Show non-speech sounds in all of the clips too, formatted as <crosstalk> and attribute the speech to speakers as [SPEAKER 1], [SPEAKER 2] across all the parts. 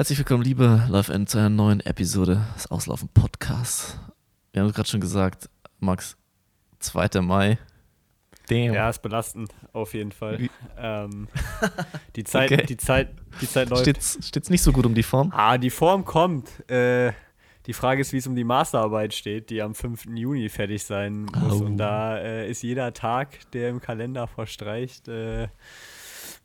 [SPEAKER 1] Herzlich willkommen, liebe Live-End, zu einer neuen Episode des Auslaufen Podcasts. Wir haben gerade schon gesagt, Max, 2. Mai.
[SPEAKER 2] Damn. Ja, ist belastend, auf jeden Fall. Ähm, die, Zeit, okay. die, Zeit, die Zeit läuft.
[SPEAKER 1] Steht's, steht's nicht so gut um die Form?
[SPEAKER 2] Ah, die Form kommt. Äh, die Frage ist, wie es um die Masterarbeit steht, die am 5. Juni fertig sein muss. Oh. Und da äh, ist jeder Tag, der im Kalender verstreicht, äh,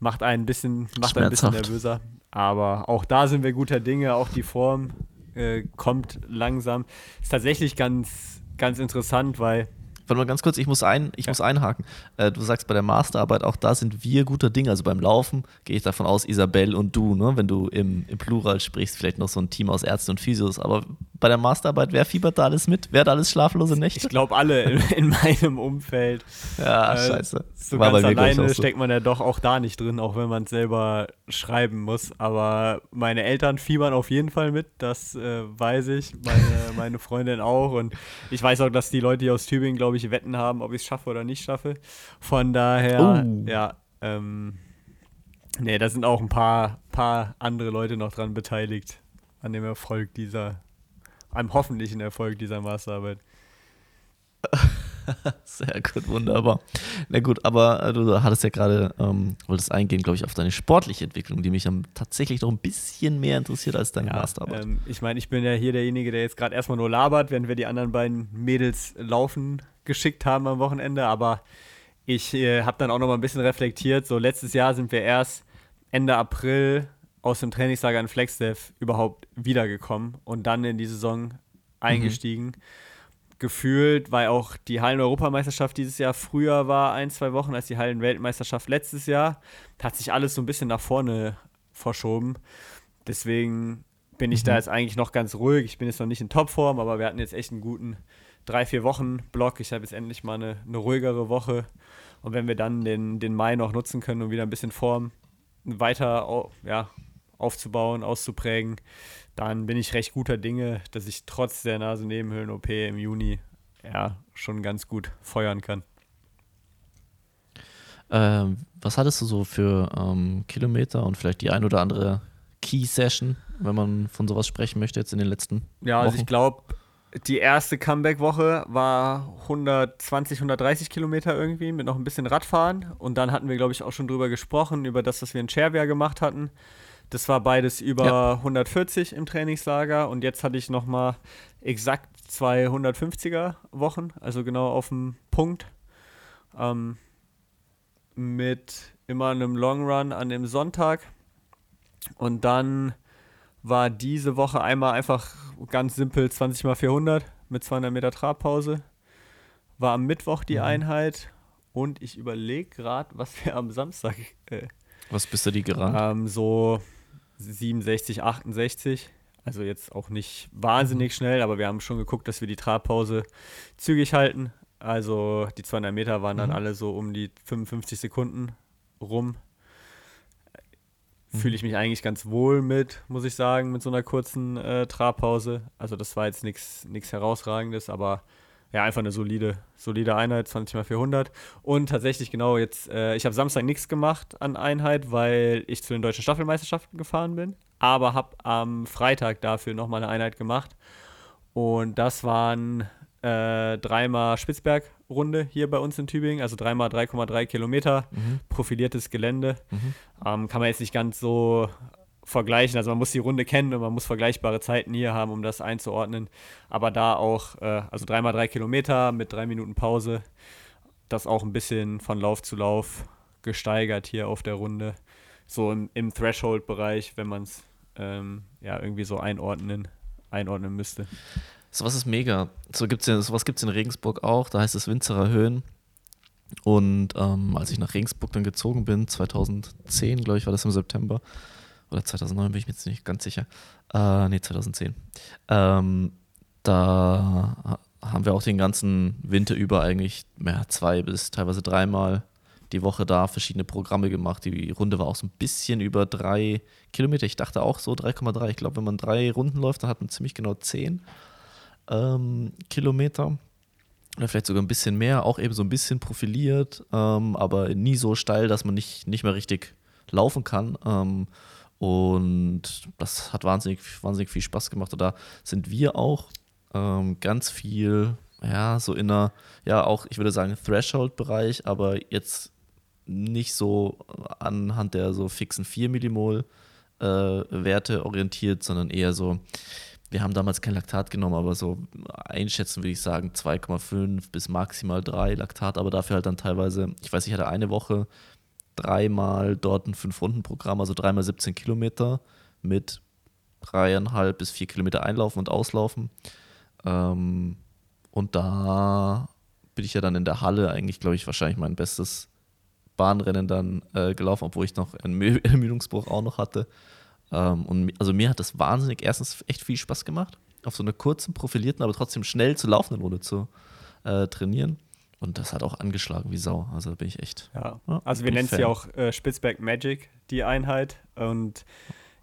[SPEAKER 2] macht einen ein bisschen, macht ein bisschen nervöser. Aber auch da sind wir guter Dinge, auch die Form äh, kommt langsam. Ist tatsächlich ganz, ganz interessant, weil
[SPEAKER 1] Warte mal ganz kurz, ich muss, ein, ich ja. muss einhaken. Äh, du sagst bei der Masterarbeit, auch da sind wir guter Dinge. Also beim Laufen gehe ich davon aus, Isabel und du, ne? wenn du im, im Plural sprichst, vielleicht noch so ein Team aus Ärzten und Physios. Aber bei der Masterarbeit, wer fiebert da alles mit? Wer hat alles schlaflose Nächte?
[SPEAKER 2] Ich glaube alle in, <laughs> in, meinem Umfeld.
[SPEAKER 1] Ja, äh, scheiße.
[SPEAKER 2] So War ganz alleine so. steckt man ja doch auch da nicht drin, auch wenn man es selber schreiben muss. Aber meine Eltern fiebern auf jeden Fall mit, das äh, weiß ich. Meine, <laughs> meine Freundin auch. Und ich weiß auch, dass die Leute hier aus Tübingen, glaube ich, Wetten haben, ob ich es schaffe oder nicht schaffe. Von daher, oh. ja, ähm, nee, da sind auch ein paar, paar andere Leute noch dran beteiligt an dem Erfolg dieser, einem hoffentlichen Erfolg dieser Masterarbeit. <laughs>
[SPEAKER 1] Sehr gut, wunderbar. Na gut, aber äh, du hattest ja gerade, ähm, wolltest eingehen, glaube ich, auf deine sportliche Entwicklung, die mich tatsächlich noch ein bisschen mehr interessiert als deine ja, Masterarbeit.
[SPEAKER 2] Ähm, ich meine, ich bin ja hier derjenige, der jetzt gerade erstmal nur labert, während wir die anderen beiden Mädels laufen geschickt haben am Wochenende, aber ich äh, habe dann auch noch mal ein bisschen reflektiert. So letztes Jahr sind wir erst Ende April aus dem Trainingslager in Flexdev überhaupt wiedergekommen und dann in die Saison eingestiegen. Mhm gefühlt, weil auch die Hallen-Europameisterschaft dieses Jahr früher war, ein, zwei Wochen, als die Hallen-Weltmeisterschaft letztes Jahr, hat sich alles so ein bisschen nach vorne verschoben. Deswegen bin ich mhm. da jetzt eigentlich noch ganz ruhig. Ich bin jetzt noch nicht in Topform, aber wir hatten jetzt echt einen guten drei, vier Wochen Block. Ich habe jetzt endlich mal eine, eine ruhigere Woche. Und wenn wir dann den, den Mai noch nutzen können, um wieder ein bisschen Form weiter ja, aufzubauen, auszuprägen, dann bin ich recht guter Dinge, dass ich trotz der Nasennebenhöhlen-OP im Juni ja schon ganz gut feuern kann.
[SPEAKER 1] Ähm, was hattest du so für ähm, Kilometer und vielleicht die ein oder andere Key-Session, wenn man von sowas sprechen möchte, jetzt in den letzten
[SPEAKER 2] Ja, also ich glaube, die erste Comeback-Woche war 120, 130 Kilometer irgendwie mit noch ein bisschen Radfahren. Und dann hatten wir, glaube ich, auch schon drüber gesprochen, über das, was wir in Chervia gemacht hatten. Das war beides über ja. 140 im Trainingslager und jetzt hatte ich nochmal exakt zwei 150er Wochen, also genau auf dem Punkt. Ähm, mit immer einem Long Run an dem Sonntag. Und dann war diese Woche einmal einfach ganz simpel 20 mal 400 mit 200 Meter Trabpause. War am Mittwoch die mhm. Einheit und ich überlege gerade, was wir am Samstag. Äh,
[SPEAKER 1] was bist du die gerannt?
[SPEAKER 2] Ähm, so 67, 68. Also jetzt auch nicht wahnsinnig mhm. schnell, aber wir haben schon geguckt, dass wir die Trabpause zügig halten. Also die 200 Meter waren dann mhm. alle so um die 55 Sekunden rum. Fühle ich mich eigentlich ganz wohl mit, muss ich sagen, mit so einer kurzen äh, Trabpause. Also das war jetzt nichts herausragendes, aber ja, einfach eine solide, solide Einheit, 20 x 400. Und tatsächlich genau jetzt, äh, ich habe Samstag nichts gemacht an Einheit, weil ich zu den deutschen Staffelmeisterschaften gefahren bin. Aber habe am Freitag dafür nochmal eine Einheit gemacht. Und das waren äh, dreimal Spitzberg-Runde hier bei uns in Tübingen, also dreimal 3,3 Kilometer, mhm. profiliertes Gelände. Mhm. Ähm, kann man jetzt nicht ganz so vergleichen. Also man muss die Runde kennen und man muss vergleichbare Zeiten hier haben, um das einzuordnen. Aber da auch, äh, also dreimal drei Kilometer mit drei Minuten Pause, das auch ein bisschen von Lauf zu Lauf gesteigert hier auf der Runde. So im, im Threshold-Bereich, wenn man es ähm, ja irgendwie so einordnen, einordnen müsste.
[SPEAKER 1] Sowas ist mega. So gibt's ja, sowas gibt es in Regensburg auch, da heißt es Winzerer Höhen. Und ähm, als ich nach Regensburg dann gezogen bin, 2010, glaube ich, war das im September, oder 2009 bin ich mir jetzt nicht ganz sicher. Äh, nee, 2010. Ähm, da haben wir auch den ganzen Winter über eigentlich mehr zwei bis teilweise dreimal die Woche da verschiedene Programme gemacht. Die Runde war auch so ein bisschen über drei Kilometer. Ich dachte auch so 3,3. Ich glaube, wenn man drei Runden läuft, dann hat man ziemlich genau zehn ähm, Kilometer. Oder vielleicht sogar ein bisschen mehr, auch eben so ein bisschen profiliert, ähm, aber nie so steil, dass man nicht, nicht mehr richtig laufen kann. Ähm, Und das hat wahnsinnig, wahnsinnig viel Spaß gemacht. Und da sind wir auch ähm, ganz viel, ja, so in einer, ja, auch, ich würde sagen, Threshold-Bereich, aber jetzt nicht so anhand der so fixen 4 Millimol äh, Werte orientiert, sondern eher so, wir haben damals kein Laktat genommen, aber so einschätzen würde ich sagen 2,5 bis maximal 3 Laktat, aber dafür halt dann teilweise, ich weiß, ich hatte eine Woche dreimal dort ein 5-Runden-Programm, also dreimal 17 Kilometer mit dreieinhalb bis vier Kilometer einlaufen und auslaufen. Ähm, und da bin ich ja dann in der Halle eigentlich, glaube ich, wahrscheinlich mein bestes Bahnrennen dann äh, gelaufen, obwohl ich noch einen <laughs> Ermüdungsbruch auch noch hatte. Ähm, und also mir hat das wahnsinnig erstens echt viel Spaß gemacht, auf so einer kurzen, profilierten, aber trotzdem schnell zu laufenden Runde zu äh, trainieren. Und das hat auch angeschlagen wie Sau. Also da bin ich echt.
[SPEAKER 2] Ja. ja also wir nennen ja auch äh, Spitzberg Magic, die Einheit. Und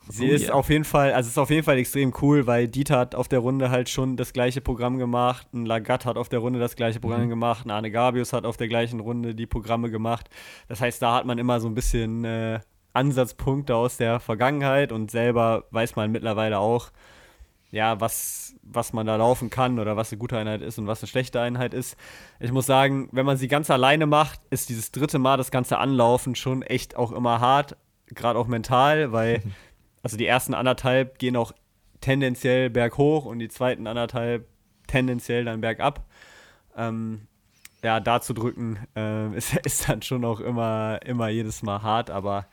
[SPEAKER 2] sie oh, ist yeah. auf jeden Fall, also ist auf jeden Fall extrem cool, weil Dieter hat auf der Runde halt schon das gleiche Programm gemacht, ein Lagat hat auf der Runde das gleiche Programm mhm. gemacht, ein Arne Gabius hat auf der gleichen Runde die Programme gemacht. Das heißt, da hat man immer so ein bisschen äh, Ansatzpunkte aus der Vergangenheit und selber weiß man mittlerweile auch, ja, was, was man da laufen kann oder was eine gute Einheit ist und was eine schlechte Einheit ist. Ich muss sagen, wenn man sie ganz alleine macht, ist dieses dritte Mal das ganze Anlaufen schon echt auch immer hart, gerade auch mental, weil <laughs> also die ersten anderthalb gehen auch tendenziell berghoch und die zweiten anderthalb tendenziell dann bergab. Ähm, ja, da zu drücken, äh, <laughs> ist, ist dann schon auch immer, immer jedes Mal hart, aber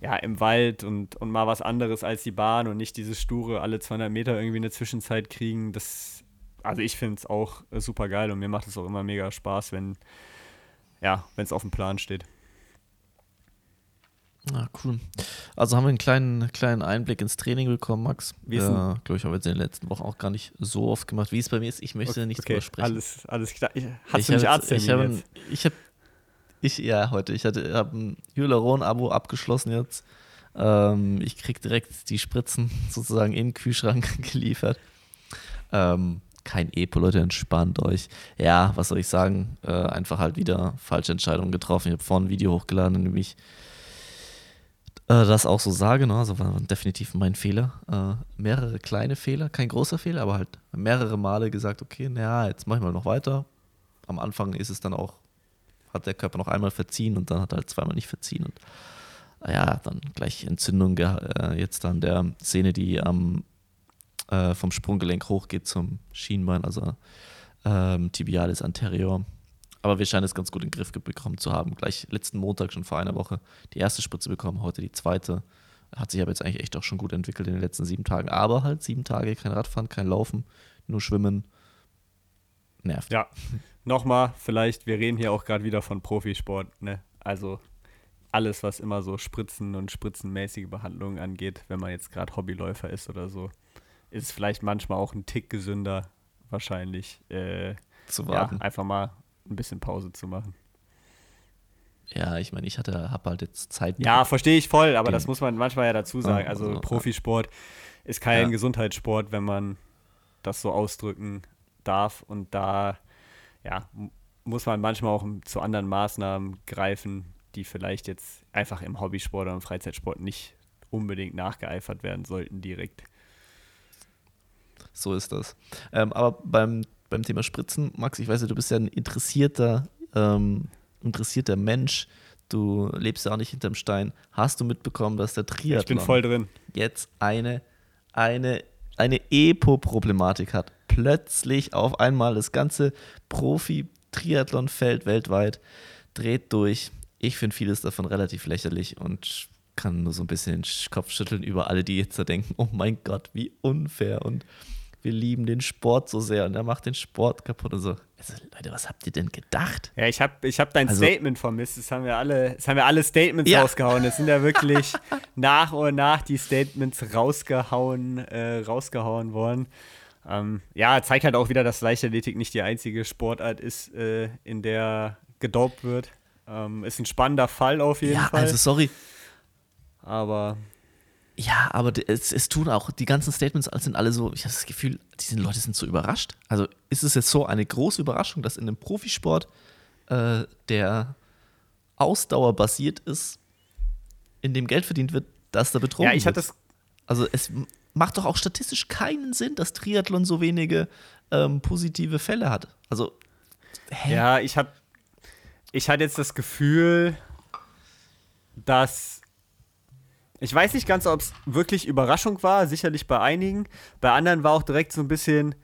[SPEAKER 2] ja, im Wald und, und mal was anderes als die Bahn und nicht dieses sture alle 200 Meter irgendwie eine Zwischenzeit kriegen. Das, also ich finde es auch äh, super geil und mir macht es auch immer mega Spaß, wenn ja, wenn es auf dem Plan steht.
[SPEAKER 1] Ah, cool. Also haben wir einen kleinen, kleinen Einblick ins Training bekommen, Max. Äh, glaube ich, haben wir jetzt in den letzten Wochen auch gar nicht so oft gemacht. Wie es bei mir ist, ich möchte okay, nicht drüber sprechen.
[SPEAKER 2] Alles, alles klar. Hast ich du nicht
[SPEAKER 1] Arzttermin Ich habe hab ich, ja, heute. Ich habe ein Hyaluron-Abo abgeschlossen jetzt. Ähm, ich kriege direkt die Spritzen <laughs> sozusagen in den Kühlschrank <laughs> geliefert. Ähm, kein Epo, Leute, entspannt euch. Ja, was soll ich sagen? Äh, einfach halt wieder falsche Entscheidungen getroffen. Ich habe vorhin ein Video hochgeladen, in dem ich äh, das auch so sage. Ne? Also war definitiv mein Fehler. Äh, mehrere kleine Fehler, kein großer Fehler, aber halt mehrere Male gesagt, okay, naja, jetzt mache ich mal noch weiter. Am Anfang ist es dann auch hat der Körper noch einmal verziehen und dann hat er halt zweimal nicht verziehen. Und ah ja, dann gleich Entzündung äh, jetzt an der Szene, die am, äh, vom Sprunggelenk hochgeht zum Schienbein, also ähm, Tibialis anterior. Aber wir scheinen es ganz gut in den Griff bekommen zu haben. Gleich letzten Montag, schon vor einer Woche, die erste Spritze bekommen, heute die zweite. Hat sich aber jetzt eigentlich echt auch schon gut entwickelt in den letzten sieben Tagen. Aber halt sieben Tage kein Radfahren, kein Laufen, nur Schwimmen.
[SPEAKER 2] Nervt. Ja, nochmal, vielleicht, wir reden hier auch gerade wieder von Profisport, ne? Also alles, was immer so Spritzen und spritzenmäßige Behandlungen angeht, wenn man jetzt gerade Hobbyläufer ist oder so, ist vielleicht manchmal auch ein Tick gesünder, wahrscheinlich. Äh, zu warten. Ja, einfach mal ein bisschen Pause zu machen.
[SPEAKER 1] Ja, ich meine, ich hatte, habe halt jetzt Zeit.
[SPEAKER 2] Ja, verstehe ich voll, aber das muss man manchmal ja dazu sagen. Also, also Profisport ist kein ja. Gesundheitssport, wenn man das so ausdrücken darf und da ja, muss man manchmal auch zu anderen Maßnahmen greifen, die vielleicht jetzt einfach im Hobbysport oder im Freizeitsport nicht unbedingt nachgeeifert werden sollten direkt.
[SPEAKER 1] So ist das. Ähm, aber beim, beim Thema Spritzen, Max, ich weiß ja, du bist ja ein interessierter, ähm, interessierter Mensch. Du lebst ja auch nicht hinterm Stein. Hast du mitbekommen, dass der Triathlon
[SPEAKER 2] ich bin voll drin.
[SPEAKER 1] jetzt eine, eine, eine Epo-Problematik hat? Plötzlich auf einmal das ganze Profi-Triathlon-Feld weltweit dreht durch. Ich finde vieles davon relativ lächerlich und kann nur so ein bisschen den Kopf schütteln über alle, die jetzt da denken, oh mein Gott, wie unfair und wir lieben den Sport so sehr und er macht den Sport kaputt und so. Also, Leute, was habt ihr denn gedacht?
[SPEAKER 2] Ja, ich habe ich hab dein also, Statement vermisst. Das haben wir alle, das haben wir alle Statements ja. rausgehauen. Das sind ja wirklich <laughs> nach und nach die Statements rausgehauen, äh, rausgehauen worden. Ähm, ja, zeigt halt auch wieder, dass Leichtathletik nicht die einzige Sportart ist, äh, in der gedopt wird. Ähm, ist ein spannender Fall auf jeden
[SPEAKER 1] ja,
[SPEAKER 2] Fall.
[SPEAKER 1] Ja, also sorry.
[SPEAKER 2] Aber.
[SPEAKER 1] Ja, aber es, es tun auch, die ganzen Statements sind alle so, ich habe das Gefühl, diese Leute sind so überrascht. Also ist es jetzt so eine große Überraschung, dass in einem Profisport, äh, der ausdauerbasiert ist, in dem Geld verdient wird, dass da betrogen
[SPEAKER 2] Ja, ich
[SPEAKER 1] wird.
[SPEAKER 2] hatte das.
[SPEAKER 1] Also es macht doch auch statistisch keinen Sinn, dass Triathlon so wenige ähm, positive Fälle hat. Also, hä?
[SPEAKER 2] Ja, ich hab, ich hatte jetzt das Gefühl, dass ich weiß nicht ganz, ob es wirklich Überraschung war, sicherlich bei einigen. Bei anderen war auch direkt so ein bisschen,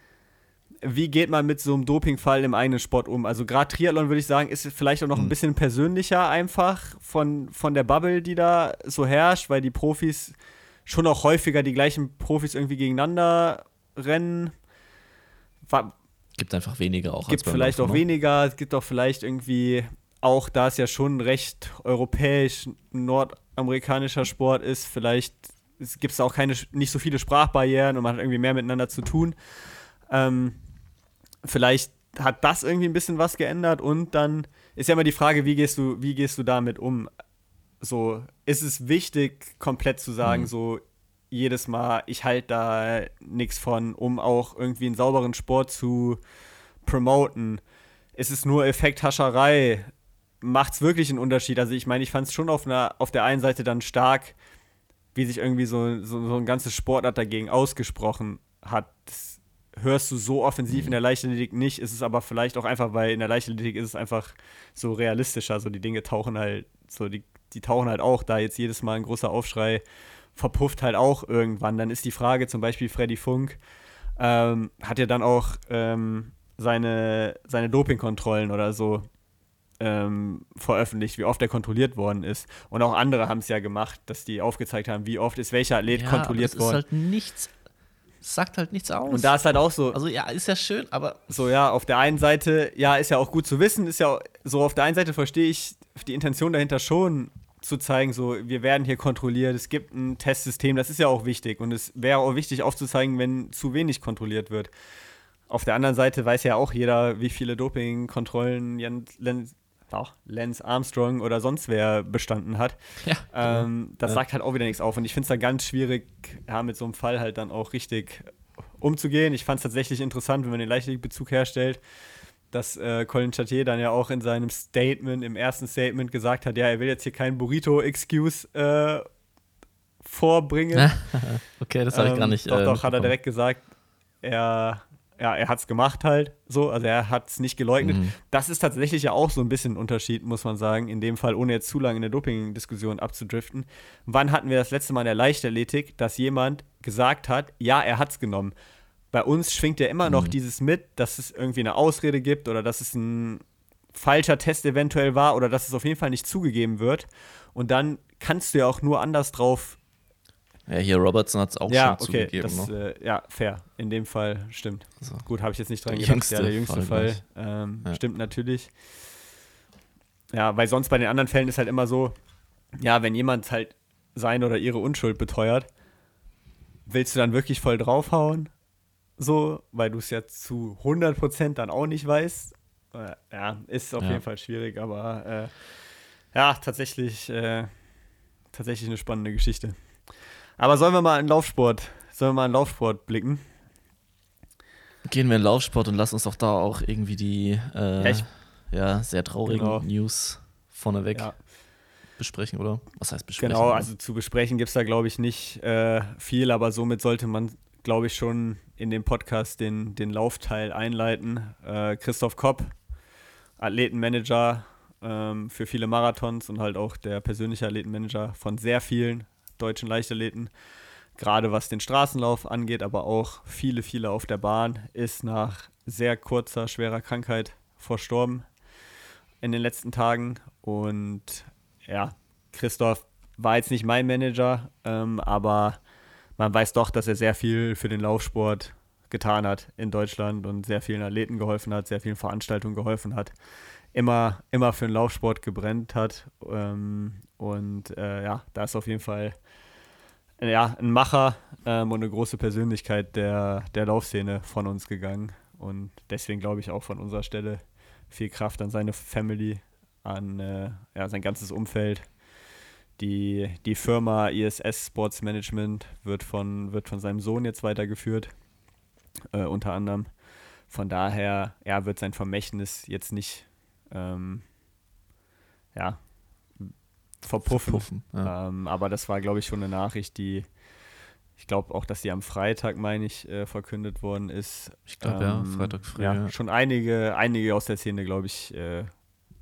[SPEAKER 2] wie geht man mit so einem Dopingfall im eigenen Sport um? Also gerade Triathlon würde ich sagen, ist vielleicht auch noch ein
[SPEAKER 1] Mhm.
[SPEAKER 2] bisschen persönlicher einfach von, von der Bubble, die da so herrscht, weil die Profis schon auch häufiger die gleichen Profis irgendwie gegeneinander rennen. War,
[SPEAKER 1] Gibt einfach weniger auch.
[SPEAKER 2] gibt vielleicht
[SPEAKER 1] Laufen,
[SPEAKER 2] auch
[SPEAKER 1] ne?
[SPEAKER 2] weniger, es gibt auch vielleicht irgendwie, auch da es ja schon recht europäisch, nordamerikanischer Sport ist, vielleicht gibt es auch keine, nicht so viele Sprachbarrieren und man hat irgendwie mehr miteinander zu tun. Ähm, vielleicht hat das irgendwie ein bisschen was geändert und dann ist ja immer die Frage, wie gehst du, wie gehst du damit um? So, ist es wichtig, komplett zu sagen,
[SPEAKER 1] Mhm.
[SPEAKER 2] so jedes Mal, ich halte da nichts von, um auch irgendwie einen sauberen Sport zu promoten? Ist es nur Effekthascherei? Macht es wirklich einen Unterschied? Also ich meine, ich fand es schon auf, einer, auf der einen Seite dann stark, wie sich irgendwie so, so, so ein ganzes Sportart dagegen ausgesprochen hat. Das hörst du so offensiv in der Leichtathletik nicht, ist es aber vielleicht auch einfach, weil in der Leichtathletik ist es einfach so realistischer, so die Dinge tauchen halt, so die, die tauchen halt auch, da jetzt jedes Mal ein großer Aufschrei verpufft halt auch irgendwann. Dann ist die Frage, zum Beispiel Freddy Funk ähm, hat ja dann auch ähm, seine, seine Dopingkontrollen oder so ähm, veröffentlicht, wie oft er kontrolliert worden ist. Und auch andere haben es ja gemacht, dass die aufgezeigt haben, wie oft ist welcher Athlet
[SPEAKER 1] Ja, aber
[SPEAKER 2] kontrolliert
[SPEAKER 1] das
[SPEAKER 2] worden.
[SPEAKER 1] Ist halt nichts, sagt halt nichts aus.
[SPEAKER 2] Und da ist halt auch so,
[SPEAKER 1] also ja, ist ja schön, aber
[SPEAKER 2] so ja, auf der einen Seite, ja, ist ja auch gut zu wissen, ist ja so, auf der einen Seite verstehe ich die Intention dahinter schon zu zeigen, so, wir werden hier kontrolliert, es gibt ein Testsystem, das ist ja auch wichtig und es wäre auch wichtig aufzuzeigen, wenn zu wenig kontrolliert wird. Auf der anderen Seite weiß ja auch jeder, wie viele Dopingkontrollen Jens, Lenz, auch Lance Armstrong oder sonst wer bestanden hat.
[SPEAKER 1] ja.
[SPEAKER 2] Ähm, das
[SPEAKER 1] Ja.
[SPEAKER 2] sagt halt auch wieder nichts auf. Und ich finde es dann ganz schwierig, ja, mit so einem Fall halt dann auch richtig umzugehen. Ich fand es tatsächlich interessant, wenn man den Leichtathletik-Bezug herstellt, dass äh, Colin Chartier dann ja auch in seinem Statement, im ersten Statement gesagt hat, ja, er will jetzt hier keinen Burrito-Excuse äh, vorbringen. <laughs>
[SPEAKER 1] okay, das habe ich
[SPEAKER 2] Ähm,
[SPEAKER 1] gar nicht.
[SPEAKER 2] Doch,
[SPEAKER 1] äh,
[SPEAKER 2] doch, hat er direkt gesagt, er, ja, er hat es gemacht halt, so, also er hat es nicht geleugnet.
[SPEAKER 1] Mhm.
[SPEAKER 2] Das ist tatsächlich ja auch so ein bisschen ein Unterschied, muss man sagen, in dem Fall, ohne jetzt zu lange in der Doping-Diskussion abzudriften. Wann hatten wir das letzte Mal in der Leichtathletik, dass jemand gesagt hat, ja, er hat es genommen? Bei uns schwingt ja immer noch
[SPEAKER 1] Mhm.
[SPEAKER 2] dieses mit, dass es irgendwie eine Ausrede gibt oder dass es ein falscher Test eventuell war oder dass es auf jeden Fall nicht zugegeben wird. Und dann kannst du ja auch nur anders drauf
[SPEAKER 1] Ja, hier Robertson hat es auch
[SPEAKER 2] ja,
[SPEAKER 1] schon
[SPEAKER 2] okay,
[SPEAKER 1] zugegeben.
[SPEAKER 2] das,
[SPEAKER 1] ne?
[SPEAKER 2] äh, ja, fair. In dem Fall stimmt.
[SPEAKER 1] Also,
[SPEAKER 2] Gut, habe ich jetzt nicht dran
[SPEAKER 1] Der
[SPEAKER 2] gedacht.
[SPEAKER 1] jüngste
[SPEAKER 2] ja, der jüngste
[SPEAKER 1] Fall,
[SPEAKER 2] Fall. Ähm,
[SPEAKER 1] Ja.
[SPEAKER 2] Stimmt natürlich. Ja, weil sonst bei den anderen Fällen ist halt immer so, ja, wenn jemand halt seine oder ihre Unschuld beteuert, willst du dann wirklich voll draufhauen? So, weil du es ja zu 100% dann auch nicht weißt. Äh, ja, ist auf
[SPEAKER 1] Ja.
[SPEAKER 2] jeden Fall schwierig, aber äh, ja, tatsächlich, äh, tatsächlich eine spannende Geschichte. Aber sollen wir mal in Laufsport, sollen wir mal in Laufsport blicken?
[SPEAKER 1] Gehen wir in Laufsport und lass uns doch da auch irgendwie die äh,
[SPEAKER 2] Ja,
[SPEAKER 1] ja, sehr traurigen
[SPEAKER 2] Genau.
[SPEAKER 1] News vorneweg
[SPEAKER 2] Ja.
[SPEAKER 1] besprechen, oder? Was heißt besprechen?
[SPEAKER 2] Genau, also zu besprechen gibt es da, glaube ich, nicht äh, viel, aber somit sollte man, glaube ich, schon in dem Podcast den, den Laufteil einleiten. Äh, Christoph Kopp, Athletenmanager ähm, für viele Marathons und halt auch der persönliche Athletenmanager von sehr vielen deutschen Leichtathleten. Gerade was den Straßenlauf angeht, aber auch viele, viele auf der Bahn, ist nach sehr kurzer, schwerer Krankheit verstorben in den letzten Tagen. Und ja, Christoph war jetzt nicht mein Manager, ähm, aber man weiß doch, dass er sehr viel für den Laufsport getan hat in Deutschland und sehr vielen Athleten geholfen hat, sehr vielen Veranstaltungen geholfen hat, immer, immer für den Laufsport gebrennt hat. Ähm, und äh, ja, da ist auf jeden Fall ja, ein Macher ähm, und eine große Persönlichkeit der, der Laufszene von uns gegangen. Und deswegen glaube ich auch von unserer Stelle viel Kraft an seine Family, an äh, ja, sein ganzes Umfeld. Die, die Firma ISS Sports Management wird von, wird von seinem Sohn jetzt weitergeführt, äh, unter anderem. Von daher ja, wird sein Vermächtnis jetzt nicht ähm, ja, verpuffen. verpuffen ja. ähm, aber das war, glaube ich, schon eine Nachricht, die ich glaube auch, dass die am Freitag, meine ich, äh, verkündet worden ist.
[SPEAKER 1] Ich glaube, ähm, ja, Freitag früh. Ja,
[SPEAKER 2] ja, schon einige, einige aus der Szene, glaube ich, äh,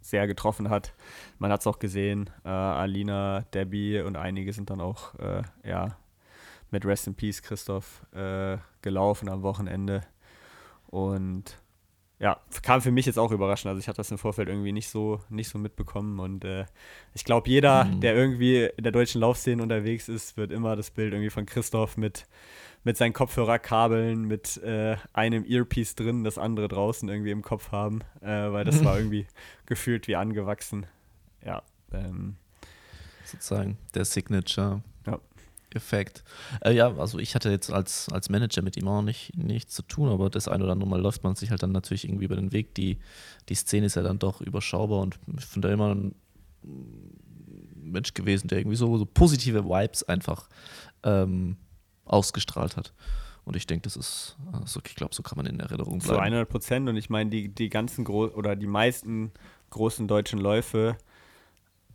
[SPEAKER 2] sehr getroffen hat. Man hat es auch gesehen. Äh, Alina, Debbie und einige sind dann auch, äh, ja, mit Rest in Peace Christoph äh, gelaufen am Wochenende. Und ja, kam für mich jetzt auch überraschend. Also ich hatte das im Vorfeld irgendwie nicht so, nicht so mitbekommen. Und äh, ich glaube, jeder, mhm. der irgendwie in der deutschen Laufszene unterwegs ist, wird immer das Bild irgendwie von Christoph mit, mit seinen Kopfhörerkabeln, mit äh, einem Earpiece drin, das andere draußen irgendwie im Kopf haben. Äh, weil das war <laughs> irgendwie gefühlt wie angewachsen. Ja. Ähm,
[SPEAKER 1] Sozusagen der Signature. Effekt. Äh, ja, also ich hatte jetzt als, als Manager mit ihm auch nicht, nichts zu tun, aber das eine oder andere Mal läuft man sich halt dann natürlich irgendwie über den Weg. Die, die Szene ist ja dann doch überschaubar und ich finde da immer ein Mensch gewesen, der irgendwie so, so positive Vibes einfach ähm, ausgestrahlt hat. Und ich denke, das ist, also ich glaube, so kann man in Erinnerung bleiben.
[SPEAKER 2] Zu 100 Prozent. Und ich meine, die, die ganzen Gro oder die meisten großen deutschen Läufe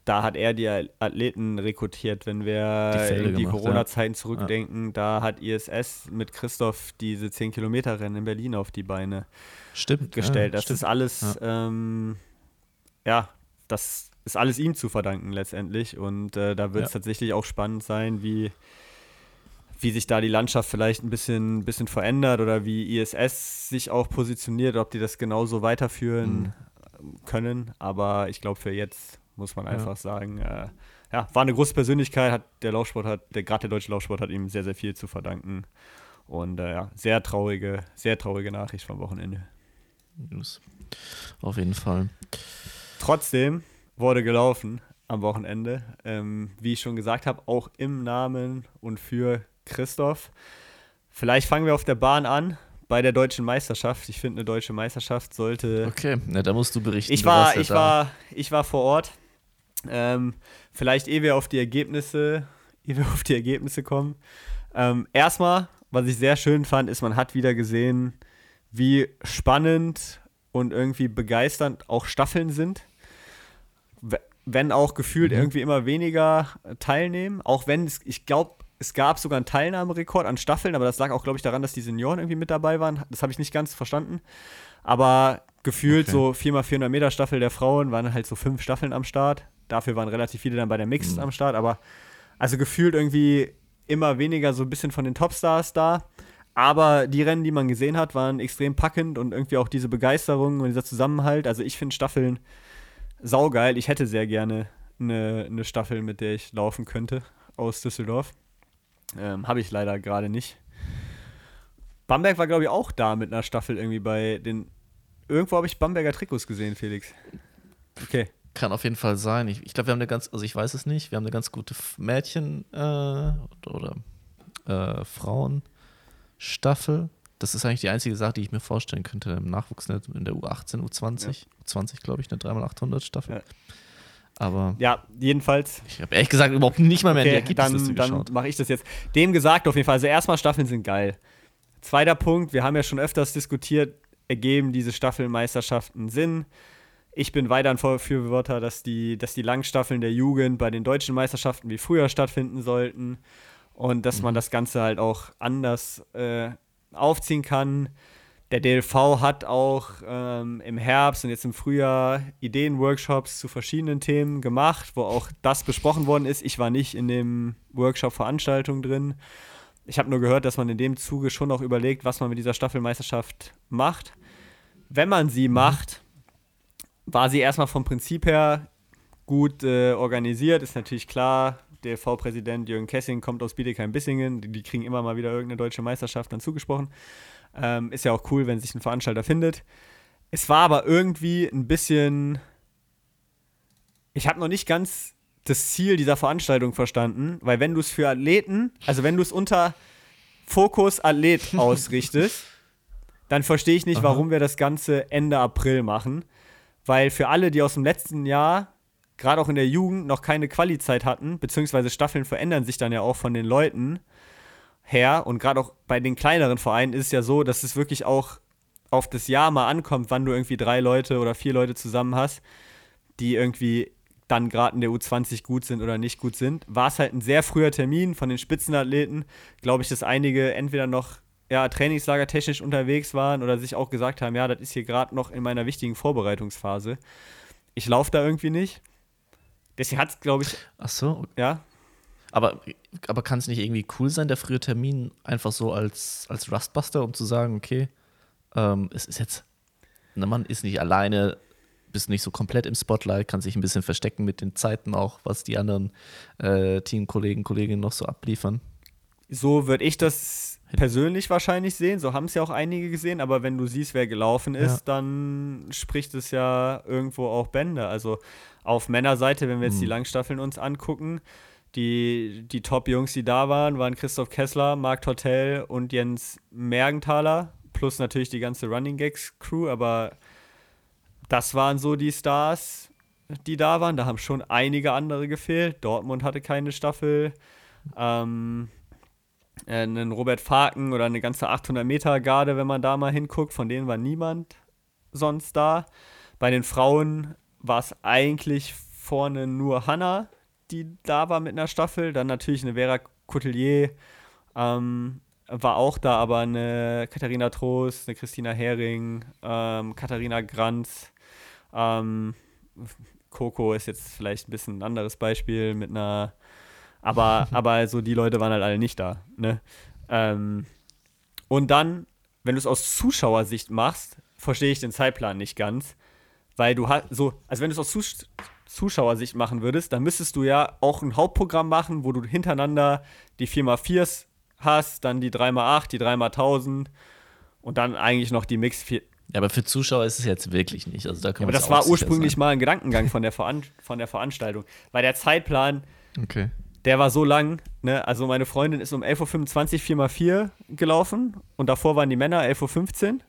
[SPEAKER 2] da hat er die Athleten rekrutiert. Wenn wir die in die Corona-Zeiten ja. zurückdenken, ja. da hat ISS mit Christoph diese 10-Kilometer-Rennen in Berlin auf die Beine
[SPEAKER 1] stimmt,
[SPEAKER 2] gestellt.
[SPEAKER 1] Ja,
[SPEAKER 2] das
[SPEAKER 1] stimmt.
[SPEAKER 2] ist alles, ja. Ähm, ja. das ist alles ihm zu verdanken letztendlich. Und äh, da wird es tatsächlich auch spannend sein, wie, wie sich da die Landschaft vielleicht ein bisschen, bisschen verändert oder wie ISS sich auch positioniert, ob die das genauso weiterführen mhm. können. Aber ich glaube, für jetzt muss man einfach sagen. Äh, ja, war eine große Persönlichkeit, hat der Laufsport hat, der gerade der deutsche Laufsport hat ihm sehr, sehr viel zu verdanken. Und äh, ja, sehr traurige, sehr traurige Nachricht vom Wochenende.
[SPEAKER 1] News. Auf jeden Fall.
[SPEAKER 2] Trotzdem wurde gelaufen am Wochenende. Ähm, wie ich schon gesagt habe, auch im Namen und für Christoph. Vielleicht fangen wir auf der Bahn an bei der deutschen Meisterschaft. Ich finde, eine deutsche Meisterschaft sollte.
[SPEAKER 1] Okay, na, da musst du berichten.
[SPEAKER 2] Ich war, ich war, ich war vor Ort. Ähm, vielleicht ehe wir auf die Ergebnisse, ehe wir <laughs> auf die Ergebnisse kommen. Ähm, erstmal, was ich sehr schön fand, ist, man hat wieder gesehen, wie spannend und irgendwie begeisternd auch Staffeln sind. Wenn auch gefühlt mhm. irgendwie immer weniger teilnehmen. Auch wenn es, ich glaube, es gab sogar einen Teilnahmerekord an Staffeln, aber das lag auch, glaube ich, daran, dass die Senioren irgendwie mit dabei waren. Das habe ich nicht ganz verstanden. Aber gefühlt okay. so 4x400 Meter Staffel der Frauen waren halt so fünf Staffeln am Start. Dafür waren relativ viele dann bei der Mixed mhm. am Start, aber also gefühlt irgendwie immer weniger so ein bisschen von den Topstars da. Aber die Rennen, die man gesehen hat, waren extrem packend und irgendwie auch diese Begeisterung und dieser Zusammenhalt. Also ich finde Staffeln saugeil. Ich hätte sehr gerne eine, eine Staffel, mit der ich laufen könnte aus Düsseldorf. Ähm, Habe ich leider gerade nicht. Bamberg war, glaube ich, auch da mit einer Staffel irgendwie bei den. Irgendwo habe ich Bamberger Trikots gesehen, Felix. Okay.
[SPEAKER 1] Kann auf jeden Fall sein. Ich, ich glaube, wir haben eine ganz, also ich weiß es nicht, wir haben eine ganz gute Mädchen- äh, oder, äh, Frauenstaffel. Das ist eigentlich die einzige Sache, die ich mir vorstellen könnte im Nachwuchs ne, in der U18, U20, ja. U20 glaube ich, eine 3x800 Staffel. Ja. Aber
[SPEAKER 2] ja, jedenfalls.
[SPEAKER 1] Ich habe ehrlich gesagt überhaupt nicht mal mehr
[SPEAKER 2] okay, die Ergebnisse Dann, dann mache ich das jetzt. Dem gesagt auf jeden Fall. Also erstmal Staffeln sind geil. Zweiter Punkt, wir haben ja schon öfters diskutiert, ergeben diese Staffelmeisterschaften Sinn. Ich bin weiter ein Befürworter, dass die, dass die Langstaffeln der Jugend bei den deutschen Meisterschaften wie früher stattfinden sollten und dass mhm. man das Ganze halt auch anders äh, aufziehen kann. Der DLV hat auch ähm, im Herbst und jetzt im Frühjahr Ideenworkshops zu verschiedenen Themen gemacht, wo auch das besprochen worden ist. Ich war nicht in dem Workshop-Veranstaltung drin. Ich habe nur gehört, dass man in dem Zuge schon auch überlegt, was man mit dieser Staffelmeisterschaft macht. Wenn man sie mhm. macht, war sie erstmal vom Prinzip her gut äh, organisiert, ist natürlich klar. Der V-Präsident Jürgen Kessing kommt aus Bietigheim-Bissingen. Die, die, kriegen immer mal wieder irgendeine deutsche Meisterschaft dann zugesprochen. Ähm, ist ja auch cool, wenn sich ein Veranstalter findet. Es war aber irgendwie ein bisschen. Ich habe noch nicht ganz das Ziel dieser Veranstaltung verstanden, weil wenn du es für Athleten, also wenn du es unter Fokus Athlet <laughs> ausrichtest, dann verstehe ich nicht, Aha. warum wir das Ganze Ende April machen weil für alle, die aus dem letzten Jahr, gerade auch in der Jugend, noch keine Quali-Zeit hatten, beziehungsweise Staffeln verändern sich dann ja auch von den Leuten her und gerade auch bei den kleineren Vereinen ist es ja so, dass es wirklich auch auf das Jahr mal ankommt, wann du irgendwie drei Leute oder vier Leute zusammen hast, die irgendwie dann gerade in der U20 gut sind oder nicht gut sind, war es halt ein sehr früher Termin von den Spitzenathleten. Glaube ich, dass einige entweder noch ja, Trainingslager technisch unterwegs waren oder sich auch gesagt haben, ja, das ist hier gerade noch in meiner wichtigen Vorbereitungsphase. Ich laufe da irgendwie nicht. Deswegen hat es, glaube ich.
[SPEAKER 1] Ach so.
[SPEAKER 2] Ja.
[SPEAKER 1] Aber, aber kann es nicht irgendwie cool sein, der frühe Termin einfach so als, als Rustbuster, um zu sagen, okay, ähm, es ist jetzt, ne, man ist nicht alleine, bist nicht so komplett im Spotlight, kann sich ein bisschen verstecken mit den Zeiten auch, was die anderen äh, Teamkollegen, Kolleginnen noch so abliefern.
[SPEAKER 2] So würde ich das persönlich wahrscheinlich sehen. So haben es ja auch einige gesehen. Aber wenn du siehst, wer gelaufen ist, ja. dann spricht es ja irgendwo auch Bände. Also auf Männerseite, wenn wir jetzt hm. die Langstaffeln uns angucken, die, die Top-Jungs, die da waren, waren Christoph Kessler, Marc Tortell und Jens Mergenthaler. Plus natürlich die ganze Running Gags Crew. Aber das waren so die Stars, die da waren. Da haben schon einige andere gefehlt. Dortmund hatte keine Staffel. Ähm, äh, einen Robert Faken oder eine ganze 800 Meter Garde, wenn man da mal hinguckt. Von denen war niemand sonst da. Bei den Frauen war es eigentlich vorne nur Hanna, die da war mit einer Staffel. Dann natürlich eine Vera Coutelier ähm, war auch da, aber eine Katharina Trost, eine Christina Hering, ähm, Katharina Granz. Ähm, Coco ist jetzt vielleicht ein bisschen ein anderes Beispiel mit einer aber, aber so die Leute waren halt alle nicht da. Ne? Ähm, und dann, wenn du es aus Zuschauersicht machst, verstehe ich den Zeitplan nicht ganz. Weil du halt so, also wenn du es aus Zus Zuschauersicht machen würdest, dann müsstest du ja auch ein Hauptprogramm machen, wo du hintereinander die 4x4s hast, dann die 3x8, die 3x1000 und dann eigentlich noch die Mix 4.
[SPEAKER 1] Ja, aber für Zuschauer ist es jetzt wirklich nicht. Also da
[SPEAKER 2] ja, aber das war ursprünglich sein. mal ein Gedankengang von der, Veran von der Veranstaltung. Weil der Zeitplan,
[SPEAKER 1] okay
[SPEAKER 2] der war so lang. Ne? Also meine Freundin ist um 11.25 Uhr 4x4 gelaufen und davor waren die Männer 11.15 Uhr.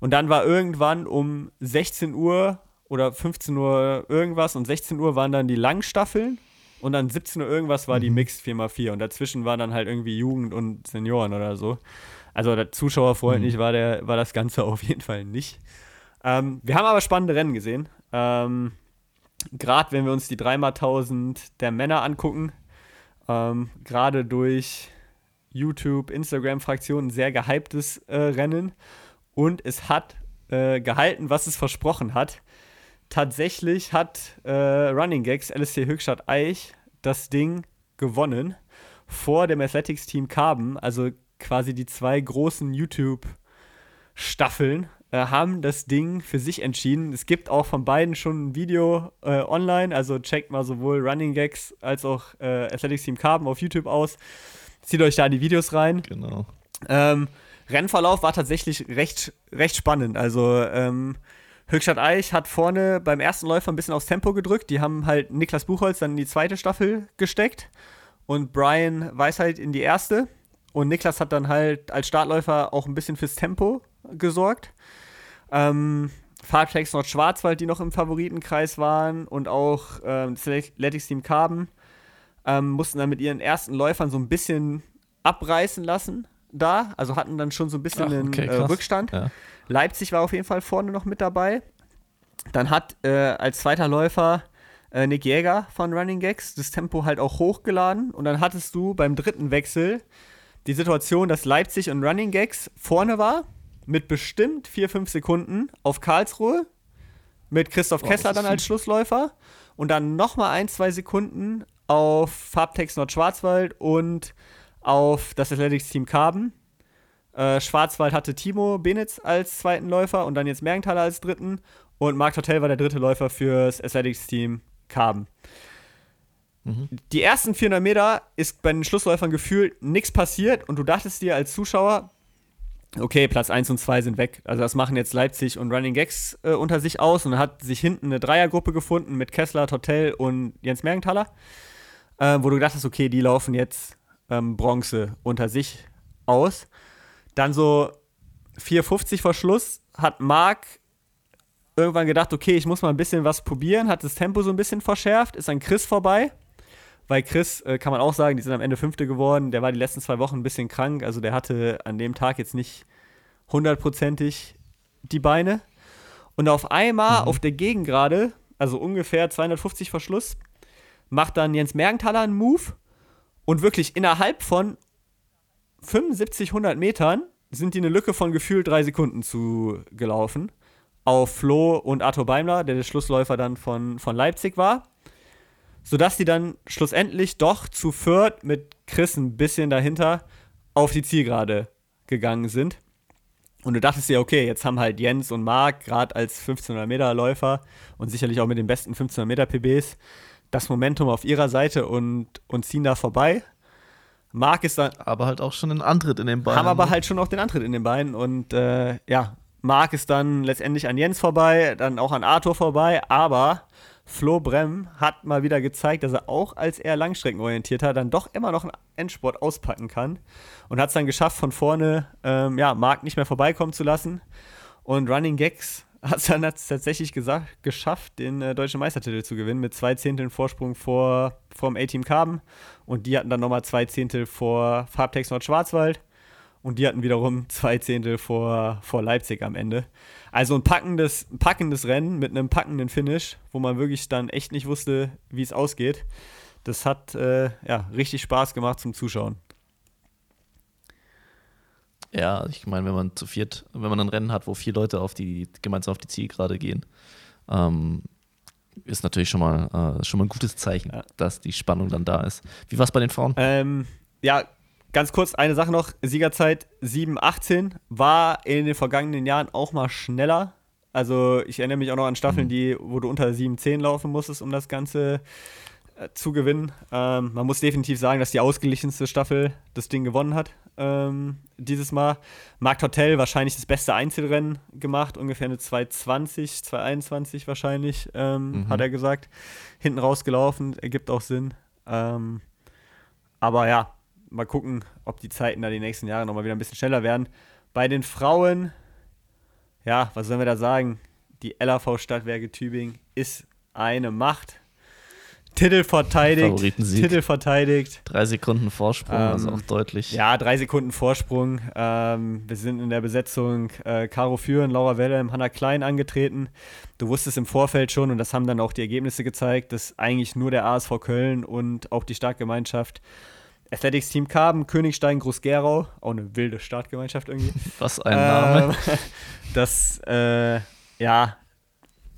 [SPEAKER 2] Und dann war irgendwann um 16 Uhr oder 15 Uhr irgendwas und 16 Uhr waren dann die Langstaffeln und dann 17 Uhr irgendwas war mhm. die Mixed 4x4 und dazwischen war dann halt irgendwie Jugend und Senioren oder so. Also zuschauerfreundlich mhm. war, der, war das Ganze <laughs> auf jeden Fall nicht. Ähm, wir haben aber spannende Rennen gesehen. Ähm, Gerade wenn wir uns die 3x1000 der Männer angucken, ähm, Gerade durch YouTube, Instagram-Fraktionen sehr gehyptes äh, Rennen. Und es hat äh, gehalten, was es versprochen hat. Tatsächlich hat äh, Running Gags LSC Höchstadt Eich das Ding gewonnen vor dem Athletics-Team Carbon, also quasi die zwei großen YouTube-Staffeln äh, haben das Ding für sich entschieden. Es gibt auch von beiden schon ein Video äh, online, also checkt mal sowohl Running Gags als auch äh, Athletics Team Carbon auf YouTube aus. Zieht euch da die Videos rein.
[SPEAKER 1] Genau.
[SPEAKER 2] Ähm, Rennverlauf war tatsächlich recht, recht spannend. Also ähm, Höchstadt Eich hat vorne beim ersten Läufer ein bisschen aufs Tempo gedrückt. Die haben halt Niklas Buchholz dann in die zweite Staffel gesteckt und Brian Weisheit in die erste. Und Niklas hat dann halt als Startläufer auch ein bisschen fürs Tempo gesorgt. Ähm, Fahrtex Nordschwarzwald, die noch im Favoritenkreis waren und auch ähm, das Athletics Team Carbon, ähm, mussten dann mit ihren ersten Läufern so ein bisschen abreißen lassen da. Also hatten dann schon so ein bisschen Ach, okay, einen äh, Rückstand. Ja. Leipzig war auf jeden Fall vorne noch mit dabei. Dann hat äh, als zweiter Läufer äh, Nick Jäger von Running Gags das Tempo halt auch hochgeladen. Und dann hattest du beim dritten Wechsel die Situation, dass Leipzig und Running Gags vorne war mit bestimmt 4, 5 Sekunden auf Karlsruhe mit Christoph Boah, Kessler dann als Schlussläufer und dann nochmal ein, zwei Sekunden auf Farbtext Nordschwarzwald und auf das Athletics Team Carbon. Äh, Schwarzwald hatte Timo Benitz als zweiten Läufer und dann jetzt Mergenthaler als dritten und Marc Hotel war der dritte Läufer fürs Athletics Team Carbon. Mhm. Die ersten 400 Meter ist bei den Schlussläufern gefühlt nichts passiert und du dachtest dir als Zuschauer, okay, Platz 1 und 2 sind weg. Also das machen jetzt Leipzig und Running Gags äh, unter sich aus und hat sich hinten eine Dreiergruppe gefunden mit Kessler, Tortell und Jens Mergenthaler, äh, wo du gedacht hast, okay, die laufen jetzt ähm, Bronze unter sich aus. Dann so 4,50 vor Schluss hat Marc irgendwann gedacht, okay, ich muss mal ein bisschen was probieren, hat das Tempo so ein bisschen verschärft, ist an Chris vorbei weil Chris, äh, kann man auch sagen, die sind am Ende Fünfte geworden. Der war die letzten zwei Wochen ein bisschen krank. Also der hatte an dem Tag jetzt nicht hundertprozentig die Beine. Und auf einmal mhm. auf der Gegengrade also ungefähr 250 vor Schluss, macht dann Jens Mergenthaler einen Move und wirklich innerhalb von 75, 100 Metern sind die eine Lücke von gefühlt drei Sekunden zu gelaufen auf Flo und Arthur Beimler, der der Schlussläufer dann von, von Leipzig war. Sodass die dann schlussendlich doch zu Fürth mit Chris ein bisschen dahinter auf die Zielgerade gegangen sind. Und du dachtest dir, okay, jetzt haben halt Jens und Marc gerade als 1500 Meter Läufer und sicherlich auch mit den besten 1500 Meter PBs das Momentum auf ihrer Seite und, und ziehen da vorbei. Marc ist dann.
[SPEAKER 1] Aber halt auch schon den Antritt in den Beinen.
[SPEAKER 2] Haben aber ne? halt schon auch den Antritt in den Beinen und äh, ja, Marc ist dann letztendlich an Jens vorbei, dann auch an Arthur vorbei, aber Flo Brem hat mal wieder gezeigt, dass er auch als eher langstreckenorientierter dann doch immer noch einen Endsport auspacken kann und hat es dann geschafft, von vorne ähm, ja, Marc nicht mehr vorbeikommen zu lassen. Und Running Gags hat es dann tatsächlich gesagt, geschafft, den äh, deutschen Meistertitel zu gewinnen mit zwei Zehnteln Vorsprung vor vom A-Team Carbon und die hatten dann nochmal zwei Zehntel vor Farbtex Nord-Schwarzwald und die hatten wiederum zwei Zehntel vor, vor Leipzig am Ende. Also ein packendes, packendes Rennen mit einem packenden Finish, wo man wirklich dann echt nicht wusste, wie es ausgeht. Das hat äh, ja, richtig Spaß gemacht zum Zuschauen.
[SPEAKER 1] Ja, ich meine, wenn man zu viert, wenn man ein Rennen hat, wo vier Leute auf die, gemeinsam auf die Zielgerade gehen, ähm, ist natürlich schon mal, äh, schon mal ein gutes Zeichen, ja. dass die Spannung dann da ist. Wie war es bei den Frauen?
[SPEAKER 2] Ähm, ja, ganz kurz eine Sache noch: Siegerzeit 7,18 war in den vergangenen Jahren auch mal schneller. Also, ich erinnere mich auch noch an Staffeln, mhm. die, wo du unter 7,10 laufen musstest, um das Ganze äh, zu gewinnen. Ähm, man muss definitiv sagen, dass die ausgeglichenste Staffel das Ding gewonnen hat. Ähm, dieses Mal. Marc Hotel wahrscheinlich das beste Einzelrennen gemacht, ungefähr eine 220, 221 wahrscheinlich, ähm, mhm. hat er gesagt. Hinten rausgelaufen, ergibt auch Sinn. Ähm, aber ja, mal gucken, ob die Zeiten da die nächsten Jahre nochmal wieder ein bisschen schneller werden. Bei den Frauen, ja, was sollen wir da sagen? Die LAV Stadtwerke Tübingen ist eine Macht. Titel verteidigt. Titel verteidigt.
[SPEAKER 1] Drei Sekunden Vorsprung, ähm, also auch deutlich.
[SPEAKER 2] Ja, drei Sekunden Vorsprung. Ähm, wir sind in der Besetzung äh, Caro Führen, Laura Welle, Hanna Klein angetreten. Du wusstest im Vorfeld schon, und das haben dann auch die Ergebnisse gezeigt, dass eigentlich nur der ASV Köln und auch die Startgemeinschaft Athletics Team Karben, Königstein, Groß-Gerau, auch eine wilde Startgemeinschaft irgendwie. <laughs>
[SPEAKER 1] Was ein Name.
[SPEAKER 2] Ähm, <laughs> dass, äh, ja,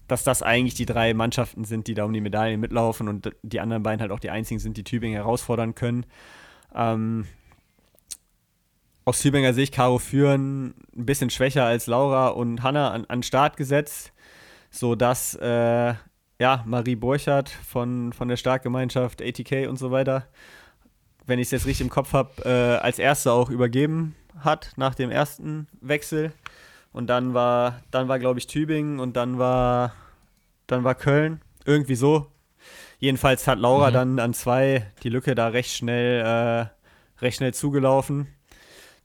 [SPEAKER 2] dass das eigentlich die drei Mannschaften sind, die da um die Medaillen mitlaufen und die anderen beiden halt auch die einzigen sind, die Tübingen herausfordern können. Ähm, aus Tübinger Sicht Caro führen ein bisschen schwächer als Laura und Hanna an, an Start gesetzt, sodass äh, ja, Marie Borchardt von, von der Startgemeinschaft ATK und so weiter wenn ich es jetzt richtig im Kopf habe, äh, als Erste auch übergeben hat nach dem ersten Wechsel. Und dann war, dann war, glaube ich, Tübingen und dann war, dann war Köln. Irgendwie so. Jedenfalls hat Laura mhm. dann an zwei die Lücke da recht schnell, äh, recht schnell zugelaufen.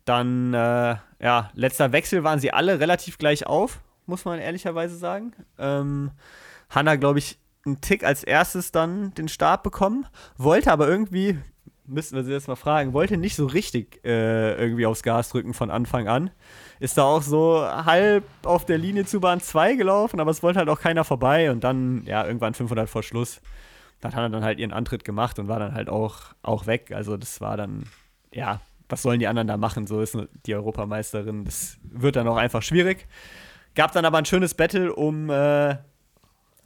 [SPEAKER 2] Dann, äh, ja, letzter Wechsel waren sie alle relativ gleich auf, muss man ehrlicherweise sagen. Ähm, Hanna, glaube ich, einen Tick als erstes dann den Start bekommen, wollte aber irgendwie müssten wir sie jetzt mal fragen, wollte nicht so richtig äh, irgendwie aufs Gas drücken von Anfang an. Ist da auch so halb auf der Linie zu Bahn 2 gelaufen, aber es wollte halt auch keiner vorbei und dann, ja, irgendwann 500 vor Schluss, da hat er dann halt ihren Antritt gemacht und war dann halt auch, auch weg. Also das war dann, ja, was sollen die anderen da machen? So ist die Europameisterin. Das wird dann auch einfach schwierig. Gab dann aber ein schönes Battle um äh,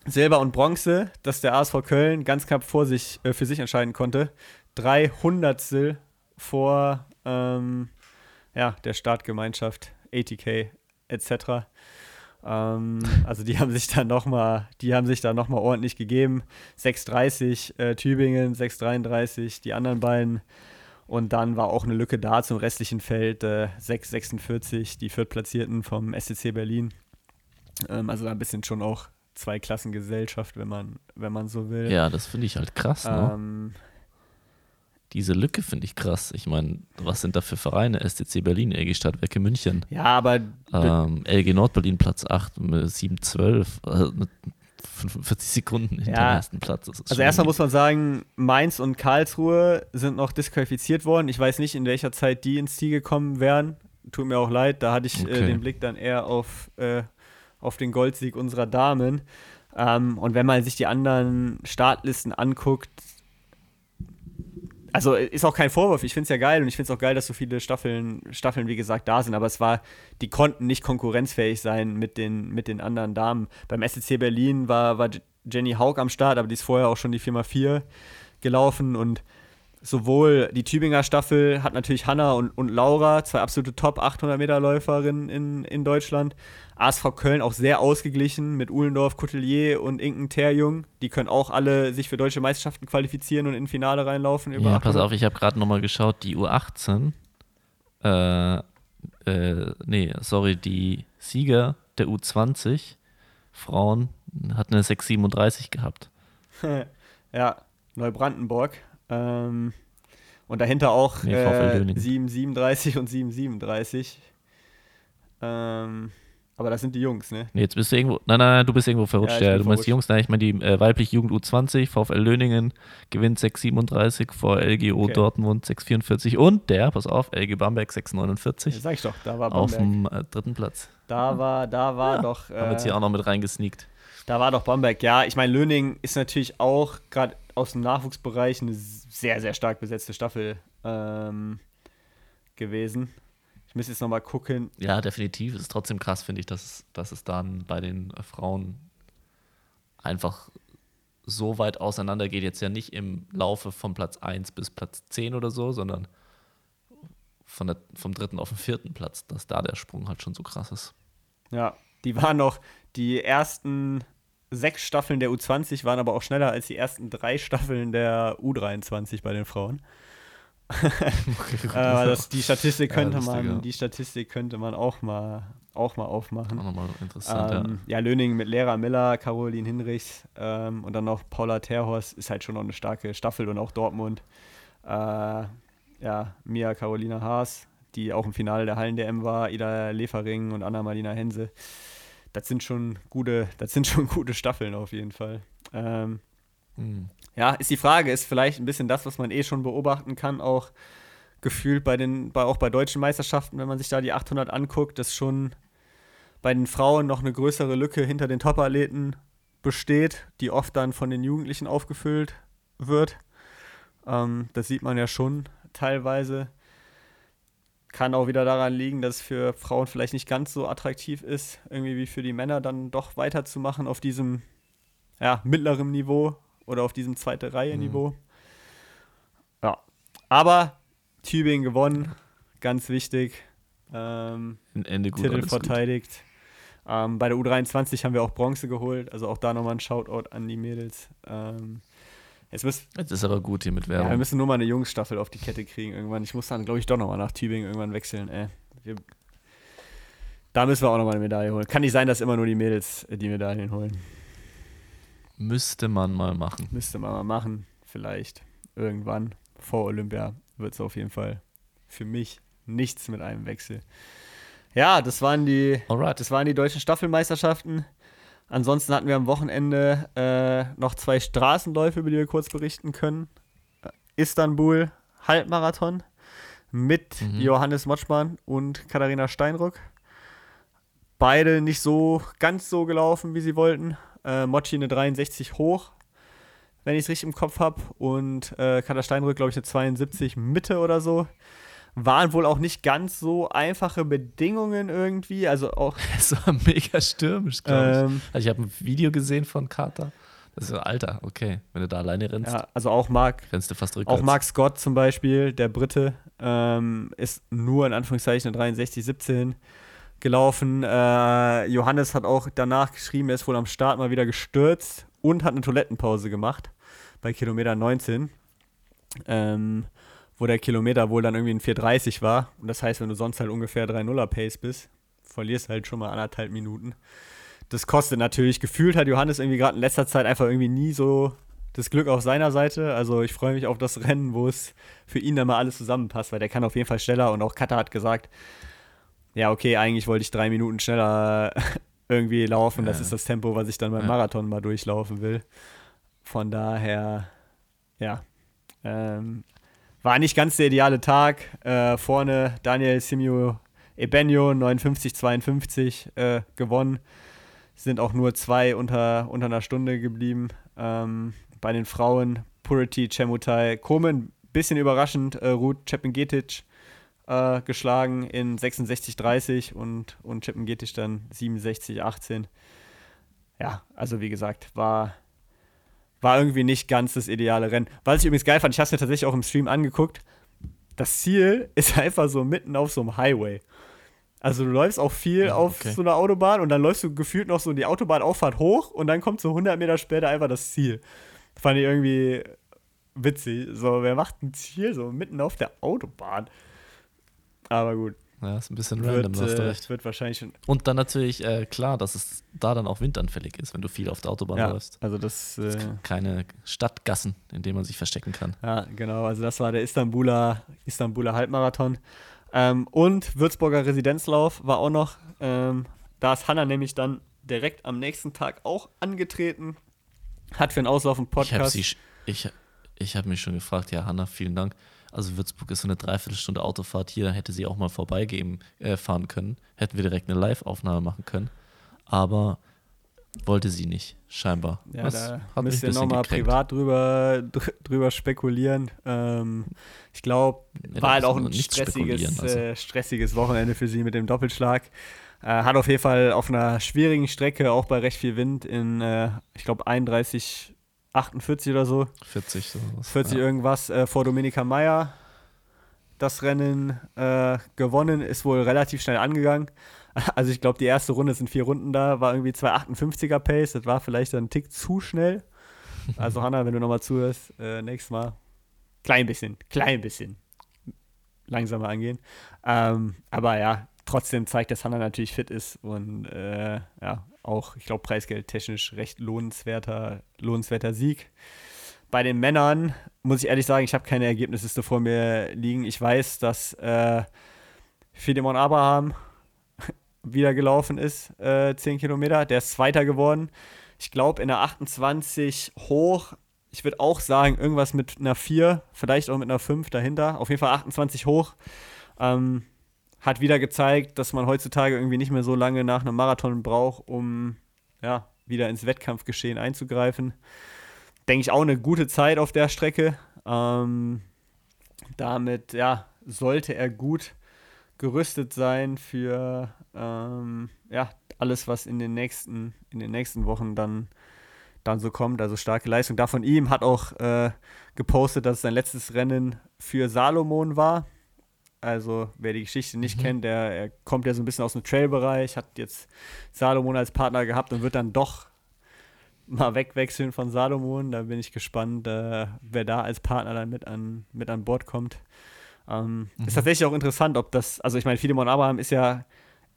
[SPEAKER 2] Silber und Bronze, das der ASV Köln ganz knapp vor sich, äh, für sich entscheiden konnte drei Hundertstel vor ähm, ja, der Startgemeinschaft ATK etc. Ähm, also die haben sich dann nochmal, die haben sich da noch mal ordentlich gegeben. 6,30 äh, Tübingen, 6,33 die anderen beiden. Und dann war auch eine Lücke da zum restlichen Feld, äh, 6,46 die Viertplatzierten vom SCC Berlin. Ähm, also ein bisschen schon auch Zweiklassengesellschaft, wenn man, wenn man so will.
[SPEAKER 1] Ja, das finde ich halt krass. Ne? Ähm, diese Lücke finde ich krass. Ich meine, was sind da für Vereine? STC Berlin, LG Stadtwerke München.
[SPEAKER 2] Ja, aber.
[SPEAKER 1] Ähm, LG Nordberlin Platz 8 mit 7, 12. Also 45 Sekunden hinter ja. dem ersten Platz.
[SPEAKER 2] also erstmal muss man sagen, Mainz und Karlsruhe sind noch disqualifiziert worden. Ich weiß nicht, in welcher Zeit die ins Ziel gekommen wären. Tut mir auch leid, da hatte ich äh, okay. äh, den Blick dann eher auf, äh, auf den Goldsieg unserer Damen. Ähm, und wenn man sich die anderen Startlisten anguckt, also ist auch kein Vorwurf, ich finde es ja geil und ich finde es auch geil, dass so viele Staffeln, Staffeln, wie gesagt, da sind, aber es war, die konnten nicht konkurrenzfähig sein mit den, mit den anderen Damen. Beim SEC Berlin war, war Jenny Haug am Start, aber die ist vorher auch schon die 4x4 gelaufen und sowohl die Tübinger Staffel hat natürlich Hanna und, und Laura, zwei absolute Top 800 Meter Läuferinnen in, in Deutschland. ASV Köln auch sehr ausgeglichen mit Uhlendorf, Coutelier und Inken Terjung. Die können auch alle sich für deutsche Meisterschaften qualifizieren und in Finale reinlaufen.
[SPEAKER 1] ja, pass auf, ich habe gerade nochmal geschaut, die U18, äh, äh, nee, sorry, die Sieger der U20 Frauen hat eine 6,37 gehabt. <laughs>
[SPEAKER 2] ja, Neubrandenburg. Ähm, und dahinter auch nee, äh, 7,37 und 7,37. Ähm, aber das sind die Jungs, ne?
[SPEAKER 1] Nee, jetzt bist du irgendwo. Nein, nein, nein du bist irgendwo verrutscht. Ja, ja. du meinst die Jungs, nein, ich meine die äh, weibliche Jugend U20, VfL Löningen gewinnt 6,37 vor LGO okay. Dortmund 6,44 und der, pass auf, LG Bamberg 6,49.
[SPEAKER 2] Ja, sag ich doch, da war
[SPEAKER 1] Bamberg. Auf dem äh, dritten Platz.
[SPEAKER 2] Da war, da war ja, doch.
[SPEAKER 1] Äh, haben wir jetzt hier auch noch mit reingesneakt.
[SPEAKER 2] Da war doch Bamberg, ja. Ich meine, Löningen ist natürlich auch gerade aus dem Nachwuchsbereich eine sehr, sehr stark besetzte Staffel ähm, gewesen. Ich muss jetzt nochmal gucken.
[SPEAKER 1] Ja, definitiv. Es ist trotzdem krass, finde ich, dass, dass es dann bei den Frauen einfach so weit auseinander geht. Jetzt ja nicht im Laufe von Platz 1 bis Platz 10 oder so, sondern von der, vom dritten auf den vierten Platz, dass da der Sprung halt schon so krass ist.
[SPEAKER 2] Ja, die waren noch, die ersten sechs Staffeln der U20 waren aber auch schneller als die ersten drei Staffeln der U23 bei den Frauen. äh, <laughs> das, die Statistik könnte ja, man, die Statistik könnte man auch mal, auch mal aufmachen. Auch nochmal interessant, ähm, ja. ja. Löning mit Lehrer Miller, Caroline Hinrichs ähm, und dann noch Paula Terhorst ist halt schon noch eine starke Staffel und auch Dortmund. Äh, ja, Mia Carolina Haas, die auch im Finale der Hallen-DM war, Ida Lefering und Anna-Marlina Hense. Das sind schon gute, das sind schon <laughs> gute Staffeln auf jeden Fall. Ähm, hm. Ja, ist die Frage, ist vielleicht ein bisschen das, was man eh schon beobachten kann, auch gefühlt bei den, bei, auch bei deutschen Meisterschaften, wenn man sich da die 800 anguckt, dass schon bei den Frauen noch eine größere Lücke hinter den Top-Athleten besteht, die oft dann von den Jugendlichen aufgefüllt wird. Ähm, das sieht man ja schon teilweise. Kann auch wieder daran liegen, dass es für Frauen vielleicht nicht ganz so attraktiv ist, irgendwie wie für die Männer dann doch weiterzumachen auf diesem ja, mittleren Niveau oder auf diesem zweite Reihe-Niveau. Mhm. Ja. Aber Tübingen gewonnen, ganz wichtig. Ähm,
[SPEAKER 1] Ende
[SPEAKER 2] gut, Titel verteidigt. Ähm, bei der U23 haben wir auch Bronze geholt, also auch da nochmal ein Shoutout an die Mädels. Ähm, jetzt, müsst,
[SPEAKER 1] jetzt ist aber gut hier mit Werbung.
[SPEAKER 2] Ja, wir müssen nur mal eine Jungsstaffel auf die Kette kriegen irgendwann. Ich muss dann, glaube ich, doch nochmal nach Tübingen irgendwann wechseln. Äh, wir, da müssen wir auch nochmal eine Medaille holen. Kann nicht sein, dass immer nur die Mädels die Medaillen holen.
[SPEAKER 1] Müsste man mal machen.
[SPEAKER 2] Müsste man mal machen, vielleicht. Irgendwann. Vor Olympia wird es auf jeden Fall für mich nichts mit einem Wechsel. Ja, das waren die, Alright. das waren die deutschen Staffelmeisterschaften. Ansonsten hatten wir am Wochenende äh, noch zwei Straßenläufe, über die wir kurz berichten können. Istanbul Halbmarathon mit mhm. Johannes Motschmann und Katharina Steinruck. Beide nicht so ganz so gelaufen, wie sie wollten. Äh, Mochi eine 63 hoch, wenn ich es richtig im Kopf habe. Und äh, Katar Steinrück, glaube ich, eine 72 Mitte oder so. Waren wohl auch nicht ganz so einfache Bedingungen irgendwie. Also auch. <laughs>
[SPEAKER 1] Es war mega stürmisch, glaube ich. Ähm, also ich habe ein Video gesehen von Katar. Das ist Alter, okay, wenn du da alleine rennst. Ja,
[SPEAKER 2] also auch Mark.
[SPEAKER 1] Rennst du fast rückwärts.
[SPEAKER 2] Auch Mark Scott zum Beispiel, der Brite, ähm, ist nur in Anführungszeichen eine 63, 17 gelaufen. Äh, Johannes hat auch danach geschrieben, er ist wohl am Start mal wieder gestürzt und hat eine Toilettenpause gemacht bei Kilometer 19. Ähm, wo der Kilometer wohl dann irgendwie ein 4,30 war. Und das heißt, wenn du sonst halt ungefähr 3-0er Pace bist, verlierst halt schon mal anderthalb Minuten. Das kostet natürlich, gefühlt hat Johannes irgendwie gerade in letzter Zeit einfach irgendwie nie so das Glück auf seiner Seite. Also ich freue mich auf das Rennen, wo es für ihn dann mal alles zusammenpasst, weil der kann auf jeden Fall schneller und auch Kata hat gesagt, ja, okay, eigentlich wollte ich drei Minuten schneller <laughs> irgendwie laufen. Das ist das Tempo, was ich dann beim Marathon mal durchlaufen will. Von daher, ja, ähm, war nicht ganz der ideale Tag. Äh, vorne Daniel Simio Ebenio 59-52 äh, gewonnen. sind auch nur zwei unter, unter einer Stunde geblieben. Ähm, bei den Frauen Purity, Chemutai, Komen, bisschen überraschend, äh, Ruth Cepengetic äh, geschlagen in 66-30 und, und Cepengetic dann 67-18. Ja, also wie gesagt, war, war irgendwie nicht ganz das ideale Rennen. Was ich übrigens geil fand, ich habe es mir tatsächlich auch im Stream angeguckt, das Ziel <laughs> ist einfach so mitten auf so einem Highway. Also du läufst auch viel ja, auf okay. so einer Autobahn und dann läufst du gefühlt noch so die Autobahnauffahrt hoch und dann kommt so 100 Meter später einfach das Ziel. Fand ich irgendwie witzig. So, wer macht ein Ziel so mitten auf der Autobahn? Aber gut.
[SPEAKER 1] Ja, ist ein bisschen random, wird, hast du
[SPEAKER 2] äh, recht. Wird wahrscheinlich
[SPEAKER 1] Und dann natürlich äh, klar, dass es da dann auch windanfällig ist, wenn du viel auf der Autobahn ja, läufst.
[SPEAKER 2] Also das, äh,
[SPEAKER 1] keine Stadtgassen, in denen man sich verstecken kann.
[SPEAKER 2] Ja, genau. Also das war der Istanbuler, Istanbuler Halbmarathon. Ähm, und Würzburger Residenzlauf war auch noch. Ähm, da ist Hanna nämlich dann direkt am nächsten Tag auch angetreten. Hat für einen Auslauf einen Podcast.
[SPEAKER 1] Ich habe ich, ich hab mich schon gefragt, ja, Hanna, vielen Dank. Also Würzburg ist so eine Dreiviertelstunde Autofahrt hier, da hätte sie auch mal vorbeigehen äh, fahren können. Hätten wir direkt eine Live-Aufnahme machen können. Aber wollte sie nicht, scheinbar.
[SPEAKER 2] Ja, das da hat müsst ihr nochmal privat drüber, drüber spekulieren. Ähm, ich glaube, ja, war halt auch ein stressiges, also. äh, stressiges Wochenende für sie mit dem Doppelschlag. Äh, hat auf jeden Fall auf einer schwierigen Strecke, auch bei recht viel Wind, in, äh, ich glaube, 31, 48 oder so.
[SPEAKER 1] 40, so
[SPEAKER 2] 40 ja. irgendwas, äh, vor Dominika Meyer das Rennen äh, gewonnen, ist wohl relativ schnell angegangen. <laughs> Also ich glaube, die erste Runde sind vier Runden da, war irgendwie 2,58er Pace. Das war vielleicht ein Tick zu schnell. <laughs> Also Hanna, wenn du nochmal zuhörst, äh, nächstes Mal klein bisschen, klein bisschen langsamer angehen. Ähm, aber ja, trotzdem zeigt, dass Hanna natürlich fit ist und äh, ja, auch, ich glaube, preisgeldtechnisch recht lohnenswerter, lohnenswerter Sieg. Bei den Männern muss ich ehrlich sagen, ich habe keine Ergebnisliste vor mir liegen. Ich weiß, dass äh, Philemon Abraham <laughs> wieder gelaufen ist, äh, 10 Kilometer. Der ist Zweiter geworden. Ich glaube, in der 28 hoch. Ich würde auch sagen, irgendwas mit einer 4, vielleicht auch mit einer 5 dahinter. Auf jeden Fall 28 hoch. Ähm, hat wieder gezeigt, dass man heutzutage irgendwie nicht mehr so lange nach einem Marathon braucht, um ja, wieder ins Wettkampfgeschehen einzugreifen. Denke ich auch eine gute Zeit auf der Strecke. Ähm, damit ja, sollte er gut gerüstet sein für ähm, ja, alles, was in den nächsten, in den nächsten Wochen dann, dann so kommt. Also starke Leistung. Da von ihm hat auch äh, gepostet, dass sein letztes Rennen für Salomon war. Also, wer die Geschichte nicht mhm. kennt, der er kommt ja so ein bisschen aus dem Trail-Bereich, hat jetzt Salomon als Partner gehabt und wird dann doch mal wegwechseln von Salomon. Da bin ich gespannt, äh, wer da als Partner dann mit an, mit an Bord kommt. Ähm, mhm. Ist tatsächlich auch interessant, ob das, also ich meine, Philemon Abraham ist ja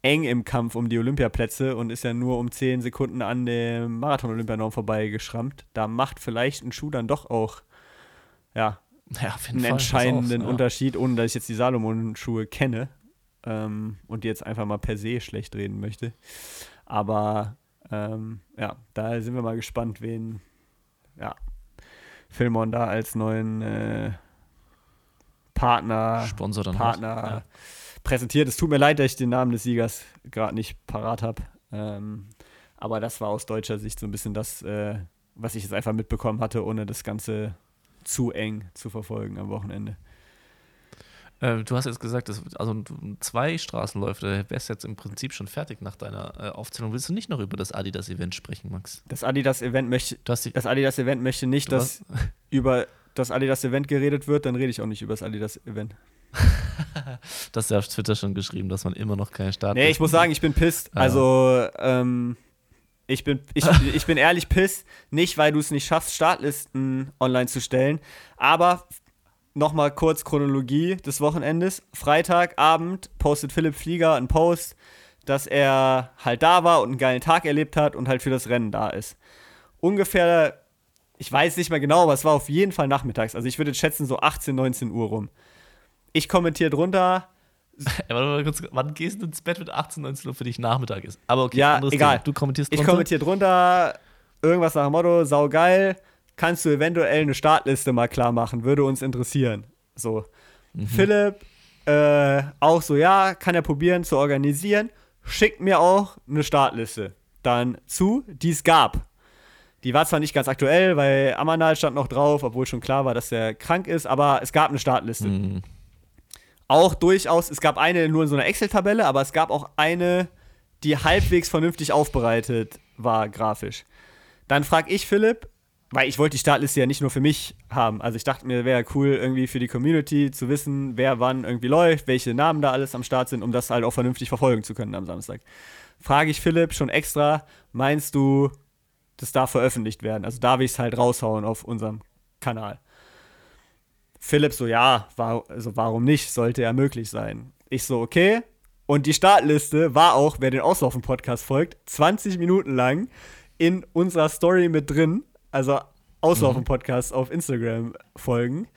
[SPEAKER 2] eng im Kampf um die Olympiaplätze und ist ja nur um 10 Sekunden an dem Marathon-Olympianorm vorbeigeschrammt. Da macht vielleicht ein Schuh dann doch auch, ja, ja, einen Fall, entscheidenden auch, ja. Unterschied, ohne dass ich jetzt die Salomon-Schuhe kenne ähm, und die jetzt einfach mal per se schlecht reden möchte. Aber ähm, ja, da sind wir mal gespannt, wen ja, Filmon da als neuen äh, Partner,
[SPEAKER 1] Sponsor dann
[SPEAKER 2] Partner ja. präsentiert. Es tut mir leid, dass ich den Namen des Siegers gerade nicht parat habe. Ähm, aber das war aus deutscher Sicht so ein bisschen das, äh, was ich jetzt einfach mitbekommen hatte, ohne das Ganze zu eng zu verfolgen am Wochenende.
[SPEAKER 1] Äh, du hast jetzt gesagt, dass, also zwei Straßenläufe, wärst jetzt im Prinzip schon fertig nach deiner äh, Aufzählung. Willst du nicht noch über das Adidas-Event sprechen, Max?
[SPEAKER 2] Das Adidas-Event möchte, das Adidas-Event möchte nicht, dass <laughs> über das Adidas-Event geredet wird, dann rede ich auch nicht über das Adidas-Event. <laughs>
[SPEAKER 1] das hast du ja auf Twitter schon geschrieben, dass man immer noch keinen Start
[SPEAKER 2] Nee, ich muss sagen, ich bin pisst. Ja. Also, ähm, ich bin, ich, <laughs> ich bin ehrlich piss, nicht weil du es nicht schaffst, Startlisten online zu stellen, aber nochmal kurz Chronologie des Wochenendes. Freitagabend postet Philipp Flieger einen Post, dass er halt da war und einen geilen Tag erlebt hat und halt für das Rennen da ist. Ungefähr, ich weiß nicht mehr genau, aber es war auf jeden Fall nachmittags. Also ich würde schätzen so 18, 19 Uhr rum. Ich kommentiere drunter,
[SPEAKER 1] wann gehst du ins Bett mit 18, 19 Uhr für dich Nachmittag ist? Aber okay,
[SPEAKER 2] ja, egal.
[SPEAKER 1] Du kommentierst
[SPEAKER 2] drunter. Ich kommentiere drunter irgendwas nach dem Motto, saugeil, kannst du eventuell eine Startliste mal klar machen, würde uns interessieren. So. Mhm. Philipp, äh, auch so, ja, kann er probieren zu organisieren, schickt mir auch eine Startliste. dann zu, die es gab. Die war zwar nicht ganz aktuell, weil Amanal stand noch drauf, obwohl schon klar war, dass er krank ist, aber es gab eine Startliste.
[SPEAKER 1] Mhm.
[SPEAKER 2] Auch durchaus, es gab eine nur in so einer Excel-Tabelle, aber es gab auch eine, die halbwegs vernünftig aufbereitet war, grafisch. Dann frage ich Philipp, weil ich wollte die Startliste ja nicht nur für mich haben. Also ich dachte mir, wäre cool, irgendwie für die Community zu wissen, wer wann irgendwie läuft, welche Namen da alles am Start sind, um das halt auch vernünftig verfolgen zu können am Samstag. Frage ich Philipp schon extra, meinst du, das darf veröffentlicht werden? Also darf ich es halt raushauen auf unserem Kanal? Philipp so, ja, war, also warum nicht? Sollte ja möglich sein. Ich so, okay. Und die Startliste war auch, wer den Auslaufen-Podcast folgt, 20 Minuten lang in unserer Story mit drin. Also Auslaufen-Podcast mhm. auf Instagram folgen.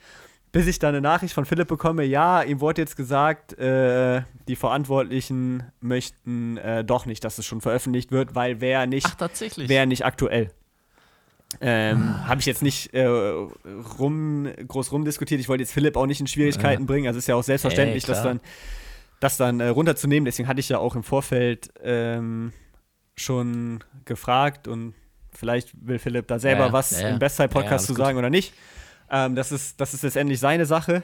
[SPEAKER 2] Bis ich dann eine Nachricht von Philipp bekomme, ja, ihm wurde jetzt gesagt, äh, die Verantwortlichen möchten äh, doch nicht, dass es schon veröffentlicht wird, weil wäre nicht, wär nicht aktuell. Ähm, ah. Habe ich jetzt nicht äh, rum, groß rumdiskutiert. Ich wollte jetzt Philipp auch nicht in Schwierigkeiten ja. bringen. Also ist ja auch selbstverständlich, Ey, das dann, das dann äh, runterzunehmen. Deswegen hatte ich ja auch im Vorfeld ähm, schon gefragt und vielleicht will Philipp da selber ja, was ja, im Bestzeit-Podcast zu sagen gut. oder nicht. Ähm, das, ist, das ist letztendlich seine Sache.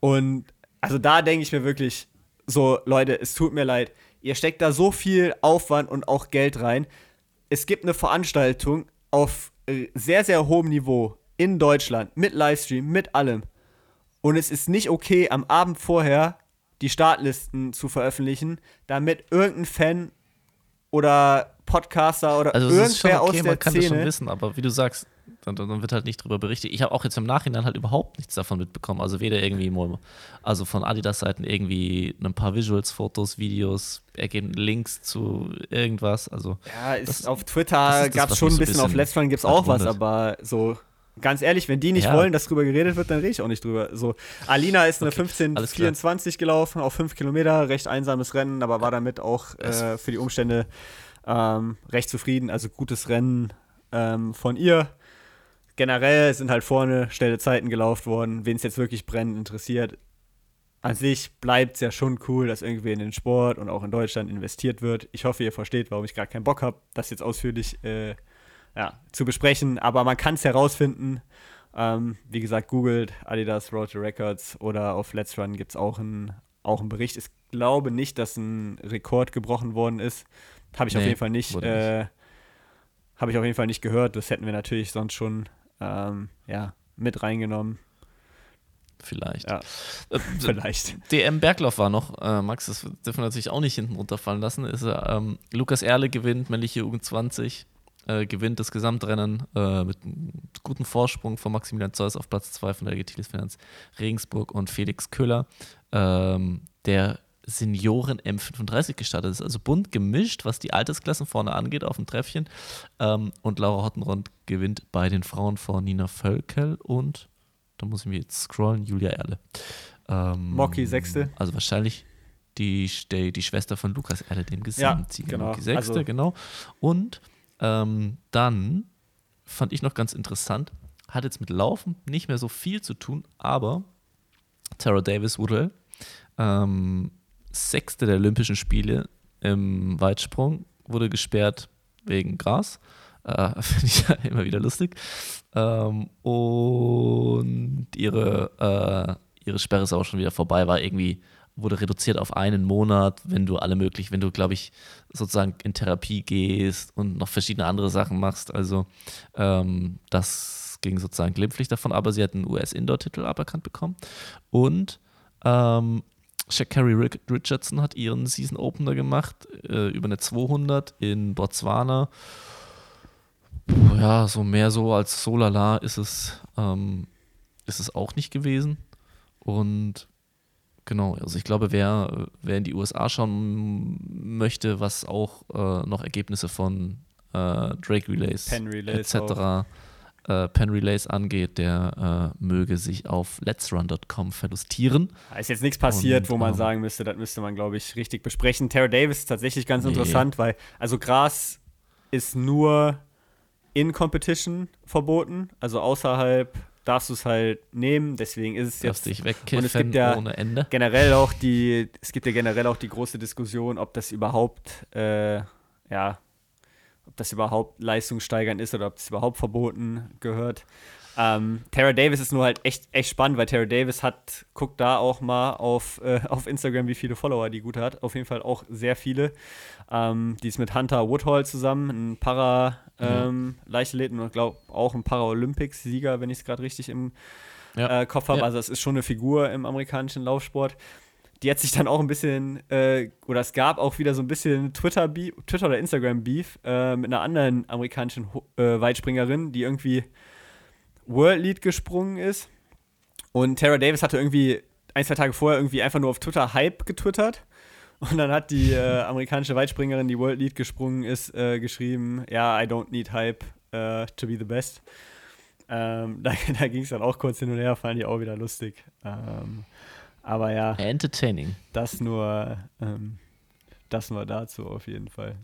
[SPEAKER 2] Und also da denke ich mir wirklich so, Leute, es tut mir leid. Ihr steckt da so viel Aufwand und auch Geld rein. Es gibt eine Veranstaltung auf sehr, sehr hohem Niveau in Deutschland mit Livestream, mit allem. Und es ist nicht okay, am Abend vorher die Startlisten zu veröffentlichen, damit irgendein Fan oder Podcaster oder
[SPEAKER 1] also
[SPEAKER 2] irgendwer
[SPEAKER 1] okay,
[SPEAKER 2] aus der
[SPEAKER 1] man kann
[SPEAKER 2] Szene.
[SPEAKER 1] Das schon wissen, aber wie du sagst, dann, dann wird halt nicht drüber berichtet. Ich habe auch jetzt im Nachhinein halt überhaupt nichts davon mitbekommen. Also weder irgendwie, also von Adidas-Seiten irgendwie ein paar Visuals, Fotos, Videos, ergeben Links zu irgendwas. Also
[SPEAKER 2] ja, ist, auf Twitter gab es schon ein bisschen, bisschen auf Let's Run gibt es auch was, aber so ganz ehrlich, wenn die nicht ja. wollen, dass drüber geredet wird, dann rede ich auch nicht drüber. So, Alina ist eine okay, 1524 gelaufen auf 5 Kilometer, recht einsames Rennen, aber war damit auch äh, für die Umstände ähm, recht zufrieden. Also gutes Rennen ähm, von ihr. Generell sind halt vorne schnelle Zeiten gelaufen worden. Wen es jetzt wirklich brennend interessiert, an sich bleibt es ja schon cool, dass irgendwie in den Sport und auch in Deutschland investiert wird. Ich hoffe, ihr versteht, warum ich gar keinen Bock habe, das jetzt ausführlich äh, ja, zu besprechen. Aber man kann es herausfinden. Ähm, wie gesagt, googelt Adidas Road to Records oder auf Let's Run gibt es auch einen auch Bericht. Ich glaube nicht, dass ein Rekord gebrochen worden ist. Habe ich nee, auf jeden Fall nicht. Äh, Habe ich auf jeden Fall nicht gehört. Das hätten wir natürlich sonst schon ähm, ja, mit reingenommen.
[SPEAKER 1] Vielleicht.
[SPEAKER 2] Ja, äh, <laughs> vielleicht.
[SPEAKER 1] DM Berglauf war noch, äh, Max, das dürfen wir natürlich auch nicht hinten runterfallen lassen. Ist, ähm, Lukas Erle gewinnt, männliche Jugend 20, äh, gewinnt das Gesamtrennen äh, mit einem guten Vorsprung von Maximilian Zeus auf Platz 2 von der Getilis Finanz Regensburg und Felix Köhler. Ähm, der Senioren M35 gestartet ist. Also bunt gemischt, was die Altersklassen vorne angeht, auf dem Treffchen. Ähm, und Laura Hottenrond gewinnt bei den Frauen vor Nina Völkel und, da muss ich mir jetzt scrollen, Julia Erle.
[SPEAKER 2] Ähm, Mocky Sechste.
[SPEAKER 1] Also wahrscheinlich die, die, die Schwester von Lukas Erle, dem Gesamtsieger.
[SPEAKER 2] Ja, genau.
[SPEAKER 1] Mocky Sechste, also, genau. Und ähm, dann fand ich noch ganz interessant, hat jetzt mit Laufen nicht mehr so viel zu tun, aber Tara Davis Woodall ähm, Sechste der Olympischen Spiele im Weitsprung, wurde gesperrt wegen Gras. Äh, <laughs> Finde ich ja immer wieder lustig. Ähm, und ihre, äh, ihre Sperre ist auch schon wieder vorbei, war irgendwie, wurde reduziert auf einen Monat, wenn du alle möglich, wenn du, glaube ich, sozusagen in Therapie gehst und noch verschiedene andere Sachen machst. Also ähm, das ging sozusagen glimpflich davon, aber sie hat einen US-Indoor-Titel aberkannt bekommen. Und ähm, Shakari Richardson hat ihren Season Opener gemacht äh, über eine 200 in Botswana. Puh, ja, so mehr so als Solala ist es, ähm, ist es auch nicht gewesen. Und genau, also ich glaube, wer, wer in die USA schauen möchte, was auch äh, noch Ergebnisse von äh, Drake Relays,
[SPEAKER 2] Relays
[SPEAKER 1] etc. Auch äh, Pen Relays angeht, der äh, möge sich auf letsrun.com verlustieren.
[SPEAKER 2] Da ist jetzt nichts passiert, Und, wo man ähm, sagen müsste, das müsste man, glaube ich, richtig besprechen. Tara Davis ist tatsächlich ganz nee. interessant, weil, also Gras ist nur in Competition verboten, also außerhalb darfst du es halt nehmen, deswegen ist es jetzt
[SPEAKER 1] dich wegkiffen
[SPEAKER 2] und es gibt ja
[SPEAKER 1] ohne Ende.
[SPEAKER 2] generell auch die es gibt ja generell auch die große Diskussion, ob das überhaupt äh, ja ob das überhaupt leistungssteigernd ist oder ob das überhaupt verboten gehört. Ähm, Tara Davis ist nur halt echt, echt spannend, weil Tara Davis hat, guckt da auch mal auf, äh, auf Instagram, wie viele Follower die gut hat. Auf jeden Fall auch sehr viele. Ähm, die ist mit Hunter Woodhall zusammen, ein Para-Leichtathleten ähm, und glaube auch ein Paralympics-Sieger, wenn ich es gerade richtig im ja. äh, Kopf habe. Ja. Also es ist schon eine Figur im amerikanischen Laufsport. Die hat sich dann auch ein bisschen, äh, oder es gab auch wieder so ein bisschen Twitter, Twitter oder Instagram-Beef äh, mit einer anderen amerikanischen äh, Weitspringerin, die irgendwie World Lead gesprungen ist. Und Tara Davis hatte irgendwie ein, zwei Tage vorher irgendwie einfach nur auf Twitter Hype getwittert. Und dann hat die äh, <laughs> amerikanische Weitspringerin, die World Lead gesprungen ist, äh, geschrieben: Ja, I don't need Hype uh, to be the best. Ähm, <laughs> da, da ging es dann auch kurz hin und her, fand ich auch wieder lustig. Ähm, aber ja.
[SPEAKER 1] Entertaining.
[SPEAKER 2] Das nur, ähm, das nur dazu auf jeden Fall.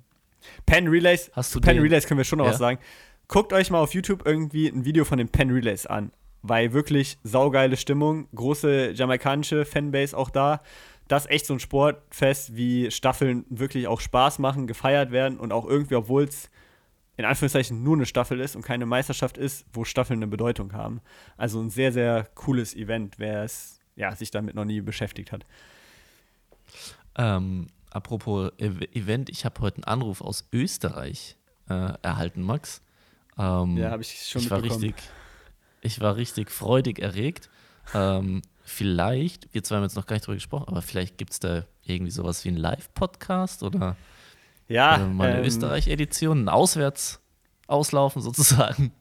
[SPEAKER 2] Penn Relays,
[SPEAKER 1] Hast du
[SPEAKER 2] Penn den? Relays können wir schon noch ja. was sagen. Guckt euch mal auf YouTube irgendwie ein Video von den Penn Relays an, weil wirklich saugeile Stimmung, große jamaikanische Fanbase auch da. Das ist echt so ein Sportfest, wie Staffeln wirklich auch Spaß machen, gefeiert werden und auch irgendwie, obwohl es in Anführungszeichen nur eine Staffel ist und keine Meisterschaft ist, wo Staffeln eine Bedeutung haben. Also ein sehr, sehr cooles Event, wer es ja, sich damit noch nie beschäftigt hat.
[SPEAKER 1] Ähm, apropos Event, ich habe heute einen Anruf aus Österreich äh, erhalten, Max.
[SPEAKER 2] Ähm, ja, habe ich schon
[SPEAKER 1] ich war richtig, Ich war richtig freudig erregt. Ähm, vielleicht, wir zwei haben jetzt noch gar nicht drüber gesprochen, aber vielleicht gibt es da irgendwie sowas wie einen Live-Podcast oder
[SPEAKER 2] ja,
[SPEAKER 1] äh, mal eine ähm, Österreich-Edition, ein Auswärts-Auslaufen sozusagen.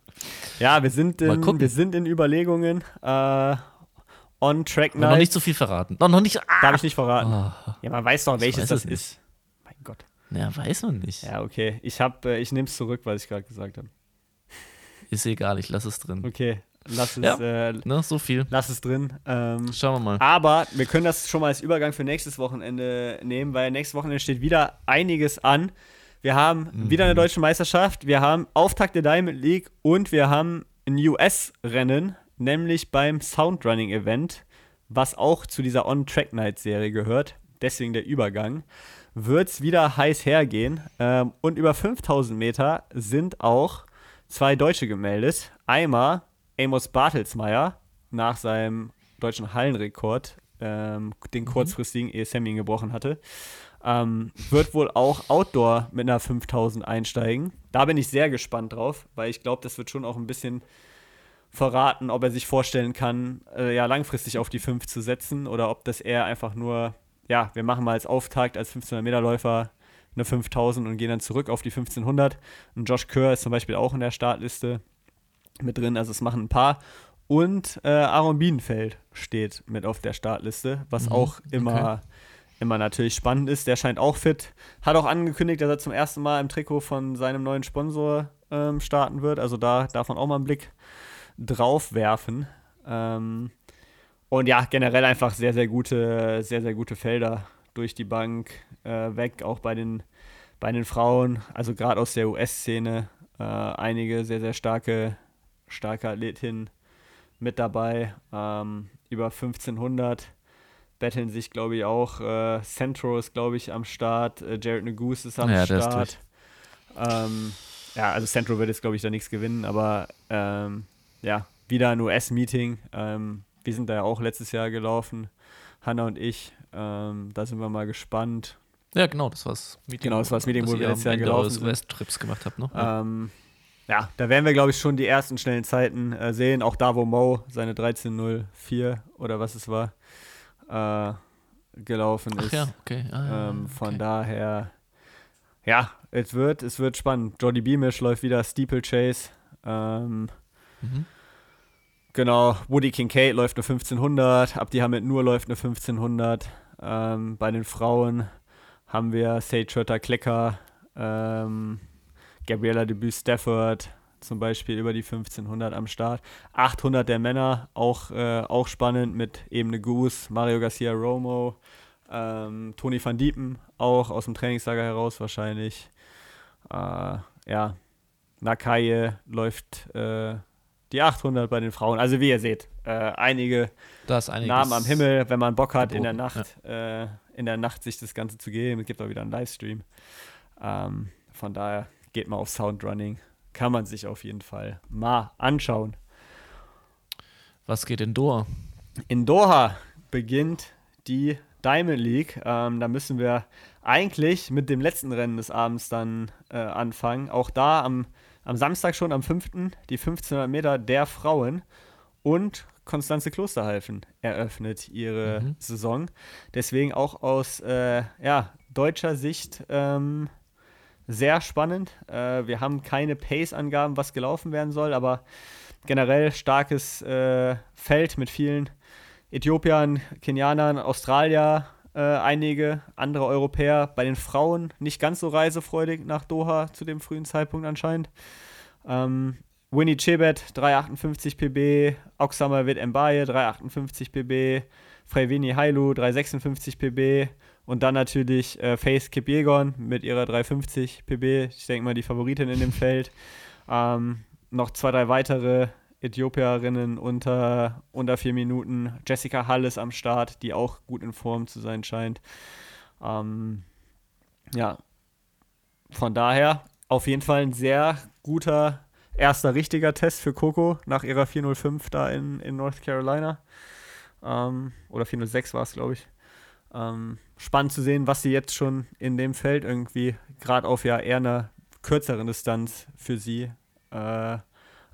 [SPEAKER 2] Ja, wir sind in, wir sind in Überlegungen. Äh, on Track
[SPEAKER 1] Night. Noch nicht so viel verraten. Noch, noch nicht.
[SPEAKER 2] Ah! Darf ich nicht verraten. Oh. Ja, man weiß doch, welches weiß das ist. Mein Gott.
[SPEAKER 1] Ja, weiß man nicht.
[SPEAKER 2] Ja, okay. Ich, äh, ich nehme es zurück, was ich gerade gesagt habe.
[SPEAKER 1] Ist egal, ich lasse es drin.
[SPEAKER 2] Okay, lass es, ja,
[SPEAKER 1] äh, ne, so viel.
[SPEAKER 2] Lass es drin. Ähm,
[SPEAKER 1] Schauen wir mal.
[SPEAKER 2] Aber wir können das schon mal als Übergang für nächstes Wochenende nehmen, weil nächstes Wochenende steht wieder einiges an. Wir haben mhm. wieder eine deutsche Meisterschaft, wir haben Auftakt der Diamond League und wir haben ein US-Rennen, nämlich beim Soundrunning Event, was auch zu dieser On-Track-Night-Serie gehört. Deswegen der Übergang. Wird es wieder heiß hergehen. Ähm, und über 5000 Meter sind auch zwei Deutsche gemeldet. Einmal Amos Bartelsmeier nach seinem deutschen Hallenrekord, ähm, den mhm. kurzfristigen, ehe Sammy ihn gebrochen hatte. Ähm, wird wohl auch Outdoor mit einer 5000 einsteigen. Da bin ich sehr gespannt drauf, weil ich glaube, das wird schon auch ein bisschen verraten, ob er sich vorstellen kann, äh, ja, langfristig auf die 5 zu setzen oder ob das eher einfach nur, ja, wir machen mal als Auftakt als 1500 Meter Läufer eine 5000 und gehen dann zurück auf die 1500. Und Josh Kerr ist zum Beispiel auch in der Startliste mit drin, also es machen ein paar. Und äh, Aaron Bienenfeld steht mit auf der Startliste, was mhm, auch immer, okay. immer natürlich spannend ist. Der scheint auch fit. Hat auch angekündigt, dass er zum ersten Mal im Trikot von seinem neuen Sponsor ähm, starten wird. Also da darf man auch mal einen Blick drauf werfen. Ähm, und ja, generell einfach sehr, sehr gute, sehr, sehr gute Felder durch die Bank äh, weg, auch bei den, bei den Frauen, also gerade aus der US-Szene, äh, einige sehr, sehr starke, starke Athletinnen mit dabei. Ähm, über 1500 betteln sich, glaube ich, auch. Äh, Centro ist, glaube ich, am Start. Äh, Jared Negus ist am ja, Start. Ähm, ja, also Centro wird jetzt, glaube ich, da nichts gewinnen, aber ähm, ja, wieder ein US-Meeting. Ähm, wir sind da ja auch letztes Jahr gelaufen, Hanna und ich. Ähm, da sind wir mal gespannt.
[SPEAKER 1] Ja, genau, das war das
[SPEAKER 2] Meeting. Genau, das war das Meeting, wo wir letztes Jahr gelaufen sind.
[SPEAKER 1] US-Trips gemacht habt, ne?
[SPEAKER 2] Ähm, ja, da werden wir, glaube ich, schon die ersten schnellen Zeiten äh, sehen. Auch da, wo Mo seine 13.04 oder was es war, äh, gelaufen Ach ist.
[SPEAKER 1] Ja, okay. Ah,
[SPEAKER 2] ähm, von okay. daher, ja, es wird, es wird spannend. Jordi Beamish läuft wieder Steeplechase. Ähm, mhm. Genau, Woody Kincaid läuft eine 1500, Abdi Hamid Nur läuft eine 1500. Ähm, bei den Frauen haben wir Sage Klecker, ähm, Gabriella Debut Stafford zum Beispiel über die 1500 am Start. 800 der Männer, auch, äh, auch spannend mit Ebene Goose, Mario Garcia Romo, ähm, Toni van Diepen, auch aus dem Trainingslager heraus wahrscheinlich. Äh, ja, Nakaye läuft äh, die 800 bei den Frauen. Also wie ihr seht, äh, einige Namen am Himmel, wenn man Bock hat, in der Nacht, ja. äh, in der Nacht sich das Ganze zu geben. Es gibt auch wieder einen Livestream. Ähm, von daher geht mal auf Soundrunning. Kann man sich auf jeden Fall mal anschauen.
[SPEAKER 1] Was geht in Doha?
[SPEAKER 2] In Doha beginnt die Diamond League. Ähm, da müssen wir eigentlich mit dem letzten Rennen des Abends dann äh, anfangen. Auch da am, am Samstag schon, am 5. die 1500 Meter der Frauen. Und Konstanze Klosterhalfen eröffnet ihre mhm. Saison. Deswegen auch aus äh, ja, deutscher Sicht ähm, sehr spannend. Äh, wir haben keine Pace-Angaben, was gelaufen werden soll, aber generell starkes äh, Feld mit vielen Äthiopiern, Kenianern, Australier, äh, einige andere Europäer. Bei den Frauen nicht ganz so reisefreudig nach Doha zu dem frühen Zeitpunkt anscheinend. Ähm, Winnie Chebet 358 PB, Oksama Wit Mbaye 358 PB, Frevini Hailu 356 PB und dann natürlich äh, Faith Kipjegon mit ihrer 350 PB. Ich denke mal die Favoritin in dem Feld. Ähm, noch zwei, drei weitere Äthiopierinnen unter, unter vier Minuten. Jessica Hall ist am Start, die auch gut in Form zu sein scheint. Ähm, ja, von daher auf jeden Fall ein sehr guter erster richtiger Test für Coco nach ihrer 405 da in, in North Carolina. Ähm, oder 406 war es, glaube ich. Ähm, spannend zu sehen, was sie jetzt schon in dem Feld irgendwie, gerade auf ja eher einer kürzeren Distanz für sie äh,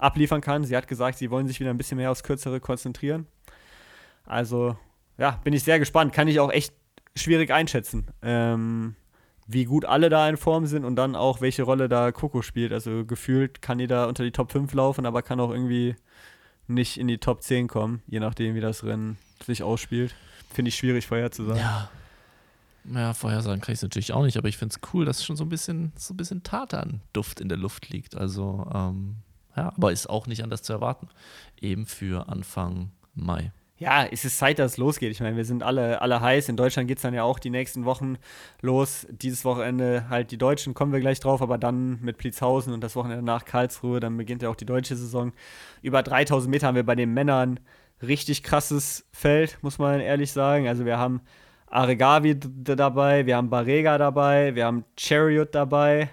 [SPEAKER 2] abliefern kann. Sie hat gesagt, sie wollen sich wieder ein bisschen mehr aufs Kürzere konzentrieren. Also, ja, bin ich sehr gespannt. Kann ich auch echt schwierig einschätzen. Ähm, wie gut alle da in Form sind und dann auch, welche Rolle da Coco spielt. Also gefühlt kann die da unter die Top 5 laufen, aber kann auch irgendwie nicht in die Top 10 kommen, je nachdem, wie das Rennen sich ausspielt. Finde ich schwierig vorherzusagen.
[SPEAKER 1] Ja. Ja, vorhersagen kann ich es natürlich auch nicht, aber ich finde es cool, dass schon so ein bisschen, so ein bisschen Tartan-Duft in der Luft liegt. Also, ähm, ja, aber ist auch nicht anders zu erwarten. Eben für Anfang Mai
[SPEAKER 2] ja, es ist Zeit, dass es losgeht. Ich meine, wir sind alle, alle heiß. In Deutschland geht es dann ja auch die nächsten Wochen los. Dieses Wochenende halt die Deutschen, kommen wir gleich drauf, aber dann mit Plitzhausen und das Wochenende nach Karlsruhe, dann beginnt ja auch die deutsche Saison. Über 3000 Meter haben wir bei den Männern richtig krasses Feld, muss man ehrlich sagen. Also wir haben Aregawi dabei, wir haben Barrega dabei, wir haben Chariot dabei,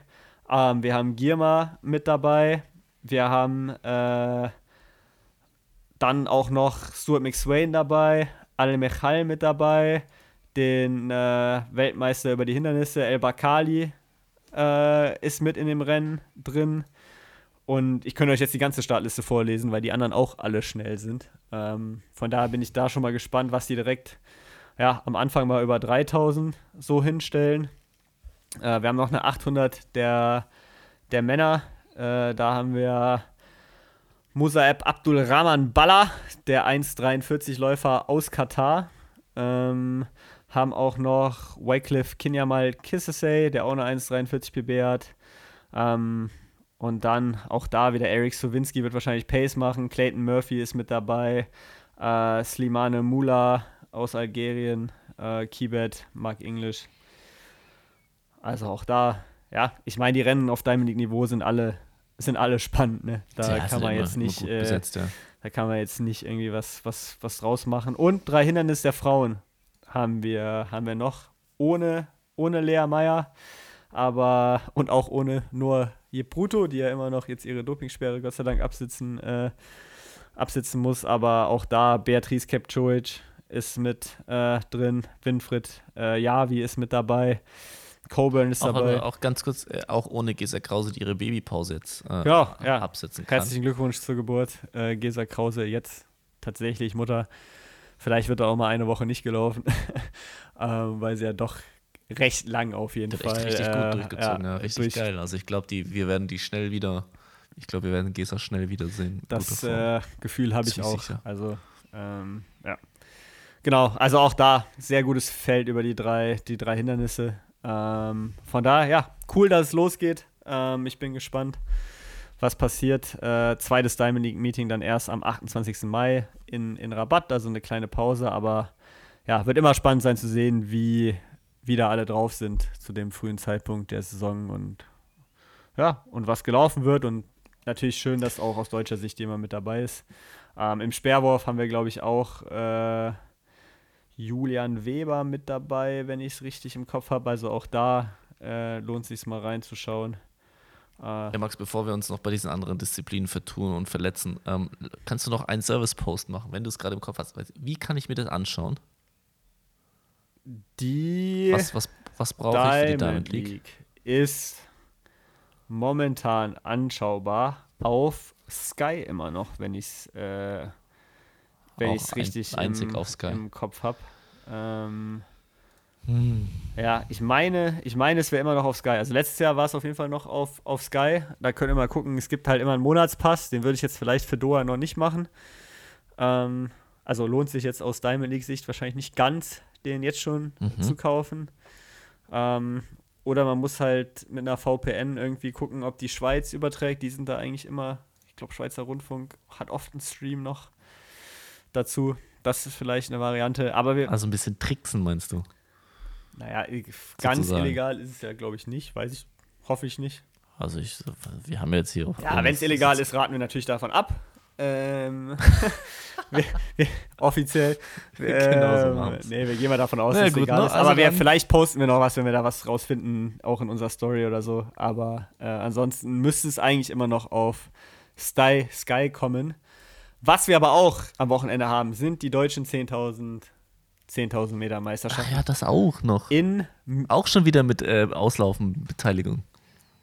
[SPEAKER 2] ähm, wir haben Girma mit dabei, wir haben äh, dann auch noch Stuart McSwain dabei, Al Mechal mit dabei, den äh, Weltmeister über die Hindernisse, El Bakali äh, ist mit in dem Rennen drin. Und ich könnte euch jetzt die ganze Startliste vorlesen, weil die anderen auch alle schnell sind. Ähm, von daher bin ich da schon mal gespannt, was die direkt ja, am Anfang mal über 3000 so hinstellen. Äh, wir haben noch eine 800 der, der Männer. Äh, da haben wir Musaeb Abdul Rahman Balla, der 1,43-Läufer aus Katar. Ähm, haben auch noch Wycliffe Kinyamal Kissesay, der auch eine 1,43 PB hat. Ähm, und dann auch da wieder Eric Sowinski wird wahrscheinlich Pace machen. Clayton Murphy ist mit dabei. Äh, Slimane Mula aus Algerien. Äh, Kibet, Mark English. Also auch da, ja, ich meine, die Rennen auf Diamond League Niveau sind alle sind alle spannend, ne? Da ja, kann man jetzt nicht, äh, besetzt, ja. da kann man jetzt nicht irgendwie was, was, was draus machen. Und drei Hindernisse der Frauen haben wir, haben wir noch, ohne, ohne Lea Meyer, aber und auch ohne nur Jepruto, die ja immer noch jetzt ihre Dopingsperre Gott sei Dank absitzen, äh, absitzen muss, aber auch da Beatrice Kepchovic ist mit äh, drin, Winfried äh, Javi ist mit dabei. Coburn ist
[SPEAKER 1] auch,
[SPEAKER 2] dabei.
[SPEAKER 1] Auch ganz kurz, äh, auch ohne Gesa Krause, die ihre Babypause jetzt äh,
[SPEAKER 2] ja, ja.
[SPEAKER 1] absetzen kann.
[SPEAKER 2] Herzlichen Glückwunsch zur Geburt. Äh, Gesa Krause jetzt tatsächlich Mutter. Vielleicht wird er auch mal eine Woche nicht gelaufen, <laughs> ähm, weil sie ja doch recht lang auf jeden
[SPEAKER 1] Fall.
[SPEAKER 2] Echt
[SPEAKER 1] richtig gut durchgezogen, ja, ja richtig durch. geil. Also ich glaube, wir werden die schnell wieder, ich glaube, wir werden Gesa schnell wiedersehen.
[SPEAKER 2] Das äh, Gefühl habe ich auch. Sicher. Also ähm, ja. Genau, also auch da sehr gutes Feld über die drei, die drei Hindernisse. Ähm, von daher, ja, cool, dass es losgeht. Ähm, ich bin gespannt, was passiert. Äh, zweites Diamond League Meeting dann erst am 28. Mai in, in Rabatt, also eine kleine Pause, aber ja, wird immer spannend sein zu sehen, wie, wie da alle drauf sind zu dem frühen Zeitpunkt der Saison und ja, und was gelaufen wird und natürlich schön, dass auch aus deutscher Sicht jemand mit dabei ist. Ähm, Im Speerwurf haben wir, glaube ich, auch äh, Julian Weber mit dabei, wenn ich es richtig im Kopf habe. Also auch da äh, lohnt sich mal reinzuschauen.
[SPEAKER 1] Äh, ja, Max, bevor wir uns noch bei diesen anderen Disziplinen vertun und verletzen, ähm, kannst du noch einen Service-Post machen, wenn du es gerade im Kopf hast? Wie kann ich mir das anschauen?
[SPEAKER 2] Die
[SPEAKER 1] was, was, was brauche ich für die Diamond League? League
[SPEAKER 2] ist momentan anschaubar auf Sky immer noch, wenn ich es äh, wenn ich es richtig
[SPEAKER 1] ein, im,
[SPEAKER 2] im, Kopf habe. Ähm, hm. Ja, ich meine, ich meine, es wäre immer noch auf Sky. Also letztes Jahr war es auf jeden Fall noch auf, auf Sky. Da könnt ihr mal gucken, es gibt halt immer einen Monatspass, den würde ich jetzt vielleicht für Doha noch nicht machen. Ähm, also lohnt sich jetzt aus Diamond League Sicht wahrscheinlich nicht ganz, den jetzt schon mhm. zu kaufen. Ähm, oder man muss halt mit einer VPN irgendwie gucken, ob die Schweiz überträgt. Die sind da eigentlich immer, ich glaube, Schweizer Rundfunk hat oft einen Stream noch dazu. Das ist vielleicht eine Variante. Aber wir,
[SPEAKER 1] also ein bisschen tricksen, meinst du?
[SPEAKER 2] Naja, ganz Sozusagen. illegal ist es ja, glaube ich, nicht. Weiß ich, hoffe ich nicht.
[SPEAKER 1] Also ich, wir haben jetzt hier.
[SPEAKER 2] Ja, wenn es illegal ist, raten wir natürlich davon ab. Ähm, <laughs> <laughs> wir, wir, offiziell. <laughs> genau so nee, wir gehen mal davon aus, dass es egal ne? ist. Also Aber wir, vielleicht posten wir noch was, wenn wir da was rausfinden, auch in unserer Story oder so. Aber äh, ansonsten müsste es eigentlich immer noch auf Sky, Sky kommen. Was wir aber auch am Wochenende haben, sind die deutschen 10.000 10.000 Meter Meisterschaften.
[SPEAKER 1] Ach ja, das auch noch.
[SPEAKER 2] In,
[SPEAKER 1] auch schon wieder mit äh, Auslaufenbeteiligung.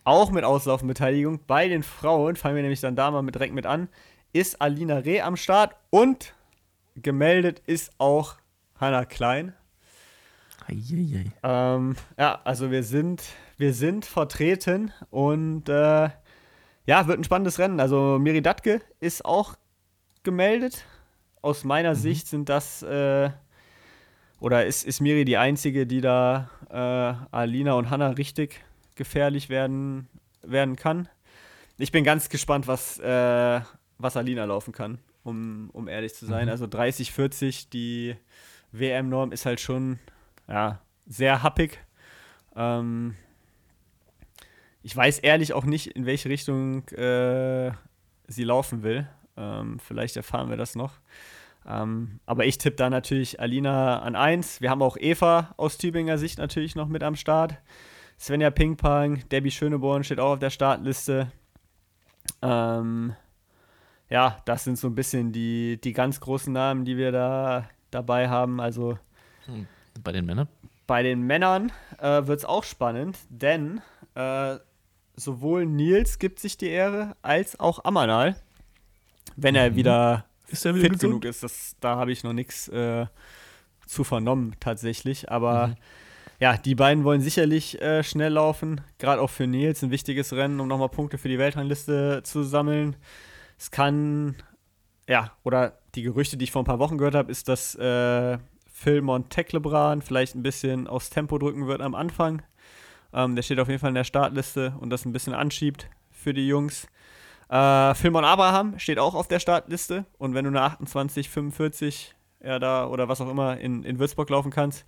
[SPEAKER 2] Auch mit Auslaufenbeteiligung. Bei den Frauen, fangen wir nämlich dann da mal mit direkt mit an, ist Alina Reh am Start und gemeldet ist auch Hannah Klein. Ähm, ja, also wir sind, wir sind vertreten und äh, ja, wird ein spannendes Rennen. Also Miri Datke ist auch gemeldet. Aus meiner mhm. Sicht sind das äh, oder ist, ist Miri die einzige, die da äh, Alina und Hannah richtig gefährlich werden, werden kann? Ich bin ganz gespannt, was, äh, was Alina laufen kann, um, um ehrlich zu sein. Mhm. Also 30, 40, die WM-Norm ist halt schon ja, sehr happig. Ähm, ich weiß ehrlich auch nicht, in welche Richtung äh, sie laufen will. Ähm, vielleicht erfahren wir das noch. Ähm, aber ich tippe da natürlich Alina an 1. Wir haben auch Eva aus Tübinger Sicht natürlich noch mit am Start. Svenja Pingpong, Debbie Schöneborn steht auch auf der Startliste. Ähm, ja, das sind so ein bisschen die, die ganz großen Namen, die wir da dabei haben. Also
[SPEAKER 1] hm, bei den Männern?
[SPEAKER 2] Bei den Männern äh, wird es auch spannend, denn äh, sowohl Nils gibt sich die Ehre als auch Amanal, wenn er mhm. wieder ist er wieder fit gesund? genug ist. Das, da habe ich noch nichts äh, zu vernommen tatsächlich. Aber mhm. ja, die beiden wollen sicherlich äh, schnell laufen. Gerade auch für Nils ein wichtiges Rennen, um nochmal Punkte für die Weltrangliste zu sammeln. Es kann, ja, oder die Gerüchte, die ich vor ein paar Wochen gehört habe, ist, dass äh, Phil Monteclebran vielleicht ein bisschen aufs Tempo drücken wird am Anfang. Ähm, der steht auf jeden Fall in der Startliste und das ein bisschen anschiebt für die Jungs. Äh, Philmon Abraham steht auch auf der Startliste und wenn du eine 28, 45 ja, da oder was auch immer in, in Würzburg laufen kannst,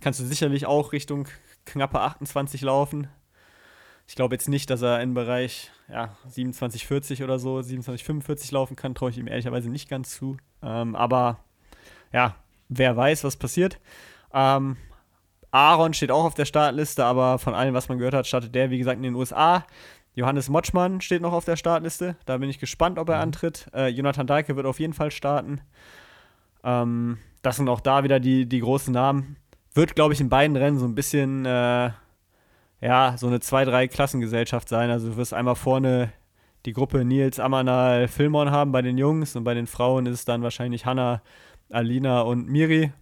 [SPEAKER 2] kannst du sicherlich auch Richtung knappe 28 laufen. Ich glaube jetzt nicht, dass er im Bereich ja, 27, 40 oder so, 27, 45 laufen kann, traue ich ihm ehrlicherweise nicht ganz zu. Ähm, aber ja, wer weiß, was passiert. Ähm, Aaron steht auch auf der Startliste, aber von allem, was man gehört hat, startet der, wie gesagt, in den USA. Johannes Motschmann steht noch auf der Startliste. Da bin ich gespannt, ob er mhm. antritt. Äh, Jonathan Dahlke wird auf jeden Fall starten. Ähm, das sind auch da wieder die, die großen Namen. Wird, glaube ich, in beiden Rennen so ein bisschen, äh, ja, so eine 2-3-Klassengesellschaft sein. Also du wirst einmal vorne die Gruppe Nils, Amanal, Filmon haben bei den Jungs und bei den Frauen ist es dann wahrscheinlich Hanna, Alina und Miri.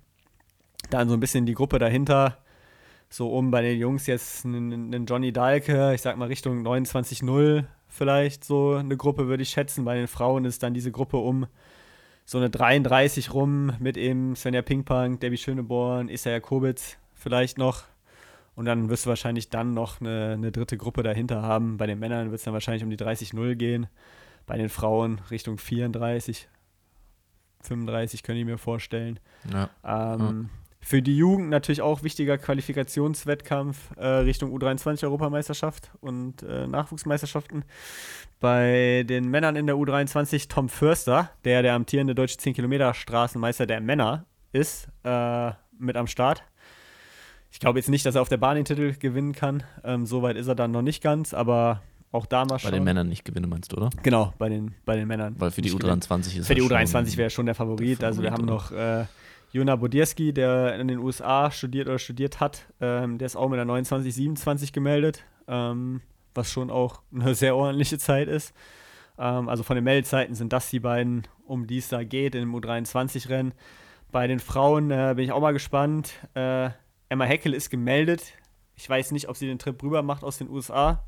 [SPEAKER 2] Dann so ein bisschen die Gruppe dahinter so um bei den Jungs jetzt einen, Johnny Dahlke, ich sag mal Richtung 29-0 vielleicht so eine Gruppe würde ich schätzen. Bei den Frauen ist dann diese Gruppe um so eine 33 rum mit eben Svenja Pingpong, Debbie Schöneborn, Isaiah Kobitz vielleicht noch. Und dann wirst du wahrscheinlich dann noch eine, eine dritte Gruppe dahinter haben. Bei den Männern wird es dann wahrscheinlich um die 30-0 gehen. Bei den Frauen Richtung 34, 35 könnte ich mir vorstellen. Ja. Ähm, ja. Für die Jugend natürlich auch wichtiger Qualifikationswettkampf äh, Richtung U23-Europameisterschaft und äh, Nachwuchsmeisterschaften. Bei den Männern in der U23 Tom Förster, der der amtierende deutsche 10-Kilometer-Straßenmeister der Männer ist, äh, mit am Start. Ich glaube jetzt nicht, dass er auf der Bahn den Titel gewinnen kann. Ähm, Soweit ist er dann noch nicht ganz, aber auch da mal
[SPEAKER 1] Bei
[SPEAKER 2] schauen.
[SPEAKER 1] den Männern nicht gewinnen, meinst du, oder?
[SPEAKER 2] Genau, bei den, bei den Männern.
[SPEAKER 1] Weil für die
[SPEAKER 2] Nicht
[SPEAKER 1] U23 ist
[SPEAKER 2] Für die
[SPEAKER 1] er
[SPEAKER 2] U23
[SPEAKER 1] schon-
[SPEAKER 2] wäre schon der Favorit.
[SPEAKER 1] der
[SPEAKER 2] also wir haben
[SPEAKER 1] Favorit,
[SPEAKER 2] noch äh, Jona Bodierski, der in den USA studiert oder studiert hat. Ähm, der ist auch mit der 29, 27 gemeldet, ähm, was schon auch eine sehr ordentliche Zeit ist. Ähm, also von den Meldezeiten sind das die beiden, um die es da geht, im U23-Rennen. Bei den Frauen äh, bin ich auch mal gespannt. Äh, Emma Heckel ist gemeldet. Ich weiß nicht, ob sie den Trip rüber macht aus den USA.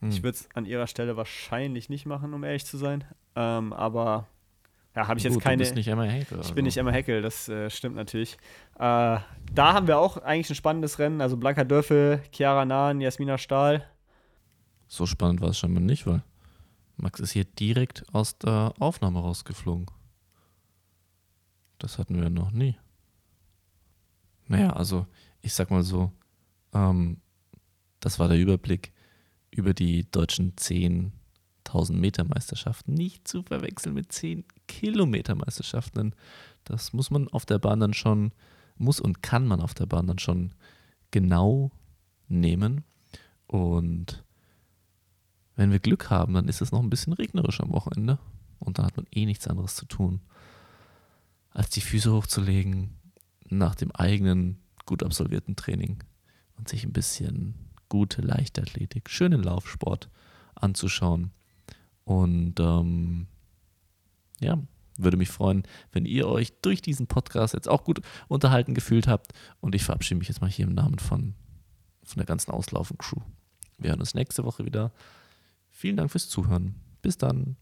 [SPEAKER 1] Hm.
[SPEAKER 2] Ich würde es an ihrer Stelle wahrscheinlich nicht machen, um ehrlich zu sein. Ähm, aber ja, habe ich jetzt
[SPEAKER 1] Gut,
[SPEAKER 2] keine.
[SPEAKER 1] Du bist nicht Emma Henkel.
[SPEAKER 2] ich bin nicht Emma Heckel, das äh, stimmt natürlich. Äh, da haben wir auch eigentlich ein spannendes Rennen. Also Blanca Dörfel, Chiara Nahn, Jasmina Stahl.
[SPEAKER 1] So spannend war es scheinbar nicht, weil Max ist hier direkt aus der Aufnahme rausgeflogen. Das hatten wir noch nie. Naja, also ich sag mal so, ähm, das war der Überblick über die deutschen 10.000 Meter Meisterschaften. Nicht zu verwechseln mit 10 Kilometer Meisterschaften. denn Das muss man auf der Bahn dann schon, muss und kann man auf der Bahn dann schon genau nehmen. Und wenn wir Glück haben, dann ist es noch ein bisschen regnerisch am Wochenende. Und dann hat man eh nichts anderes zu tun, als die Füße hochzulegen nach dem eigenen gut absolvierten Training und sich ein bisschen gute Leichtathletik, schönen Laufsport anzuschauen. Und ähm, ja, würde mich freuen, wenn ihr euch durch diesen Podcast jetzt auch gut unterhalten gefühlt habt. Und ich verabschiede mich jetzt mal hier im Namen von, von der ganzen Auslaufen-Crew. Wir hören uns nächste Woche wieder. Vielen Dank fürs Zuhören. Bis dann.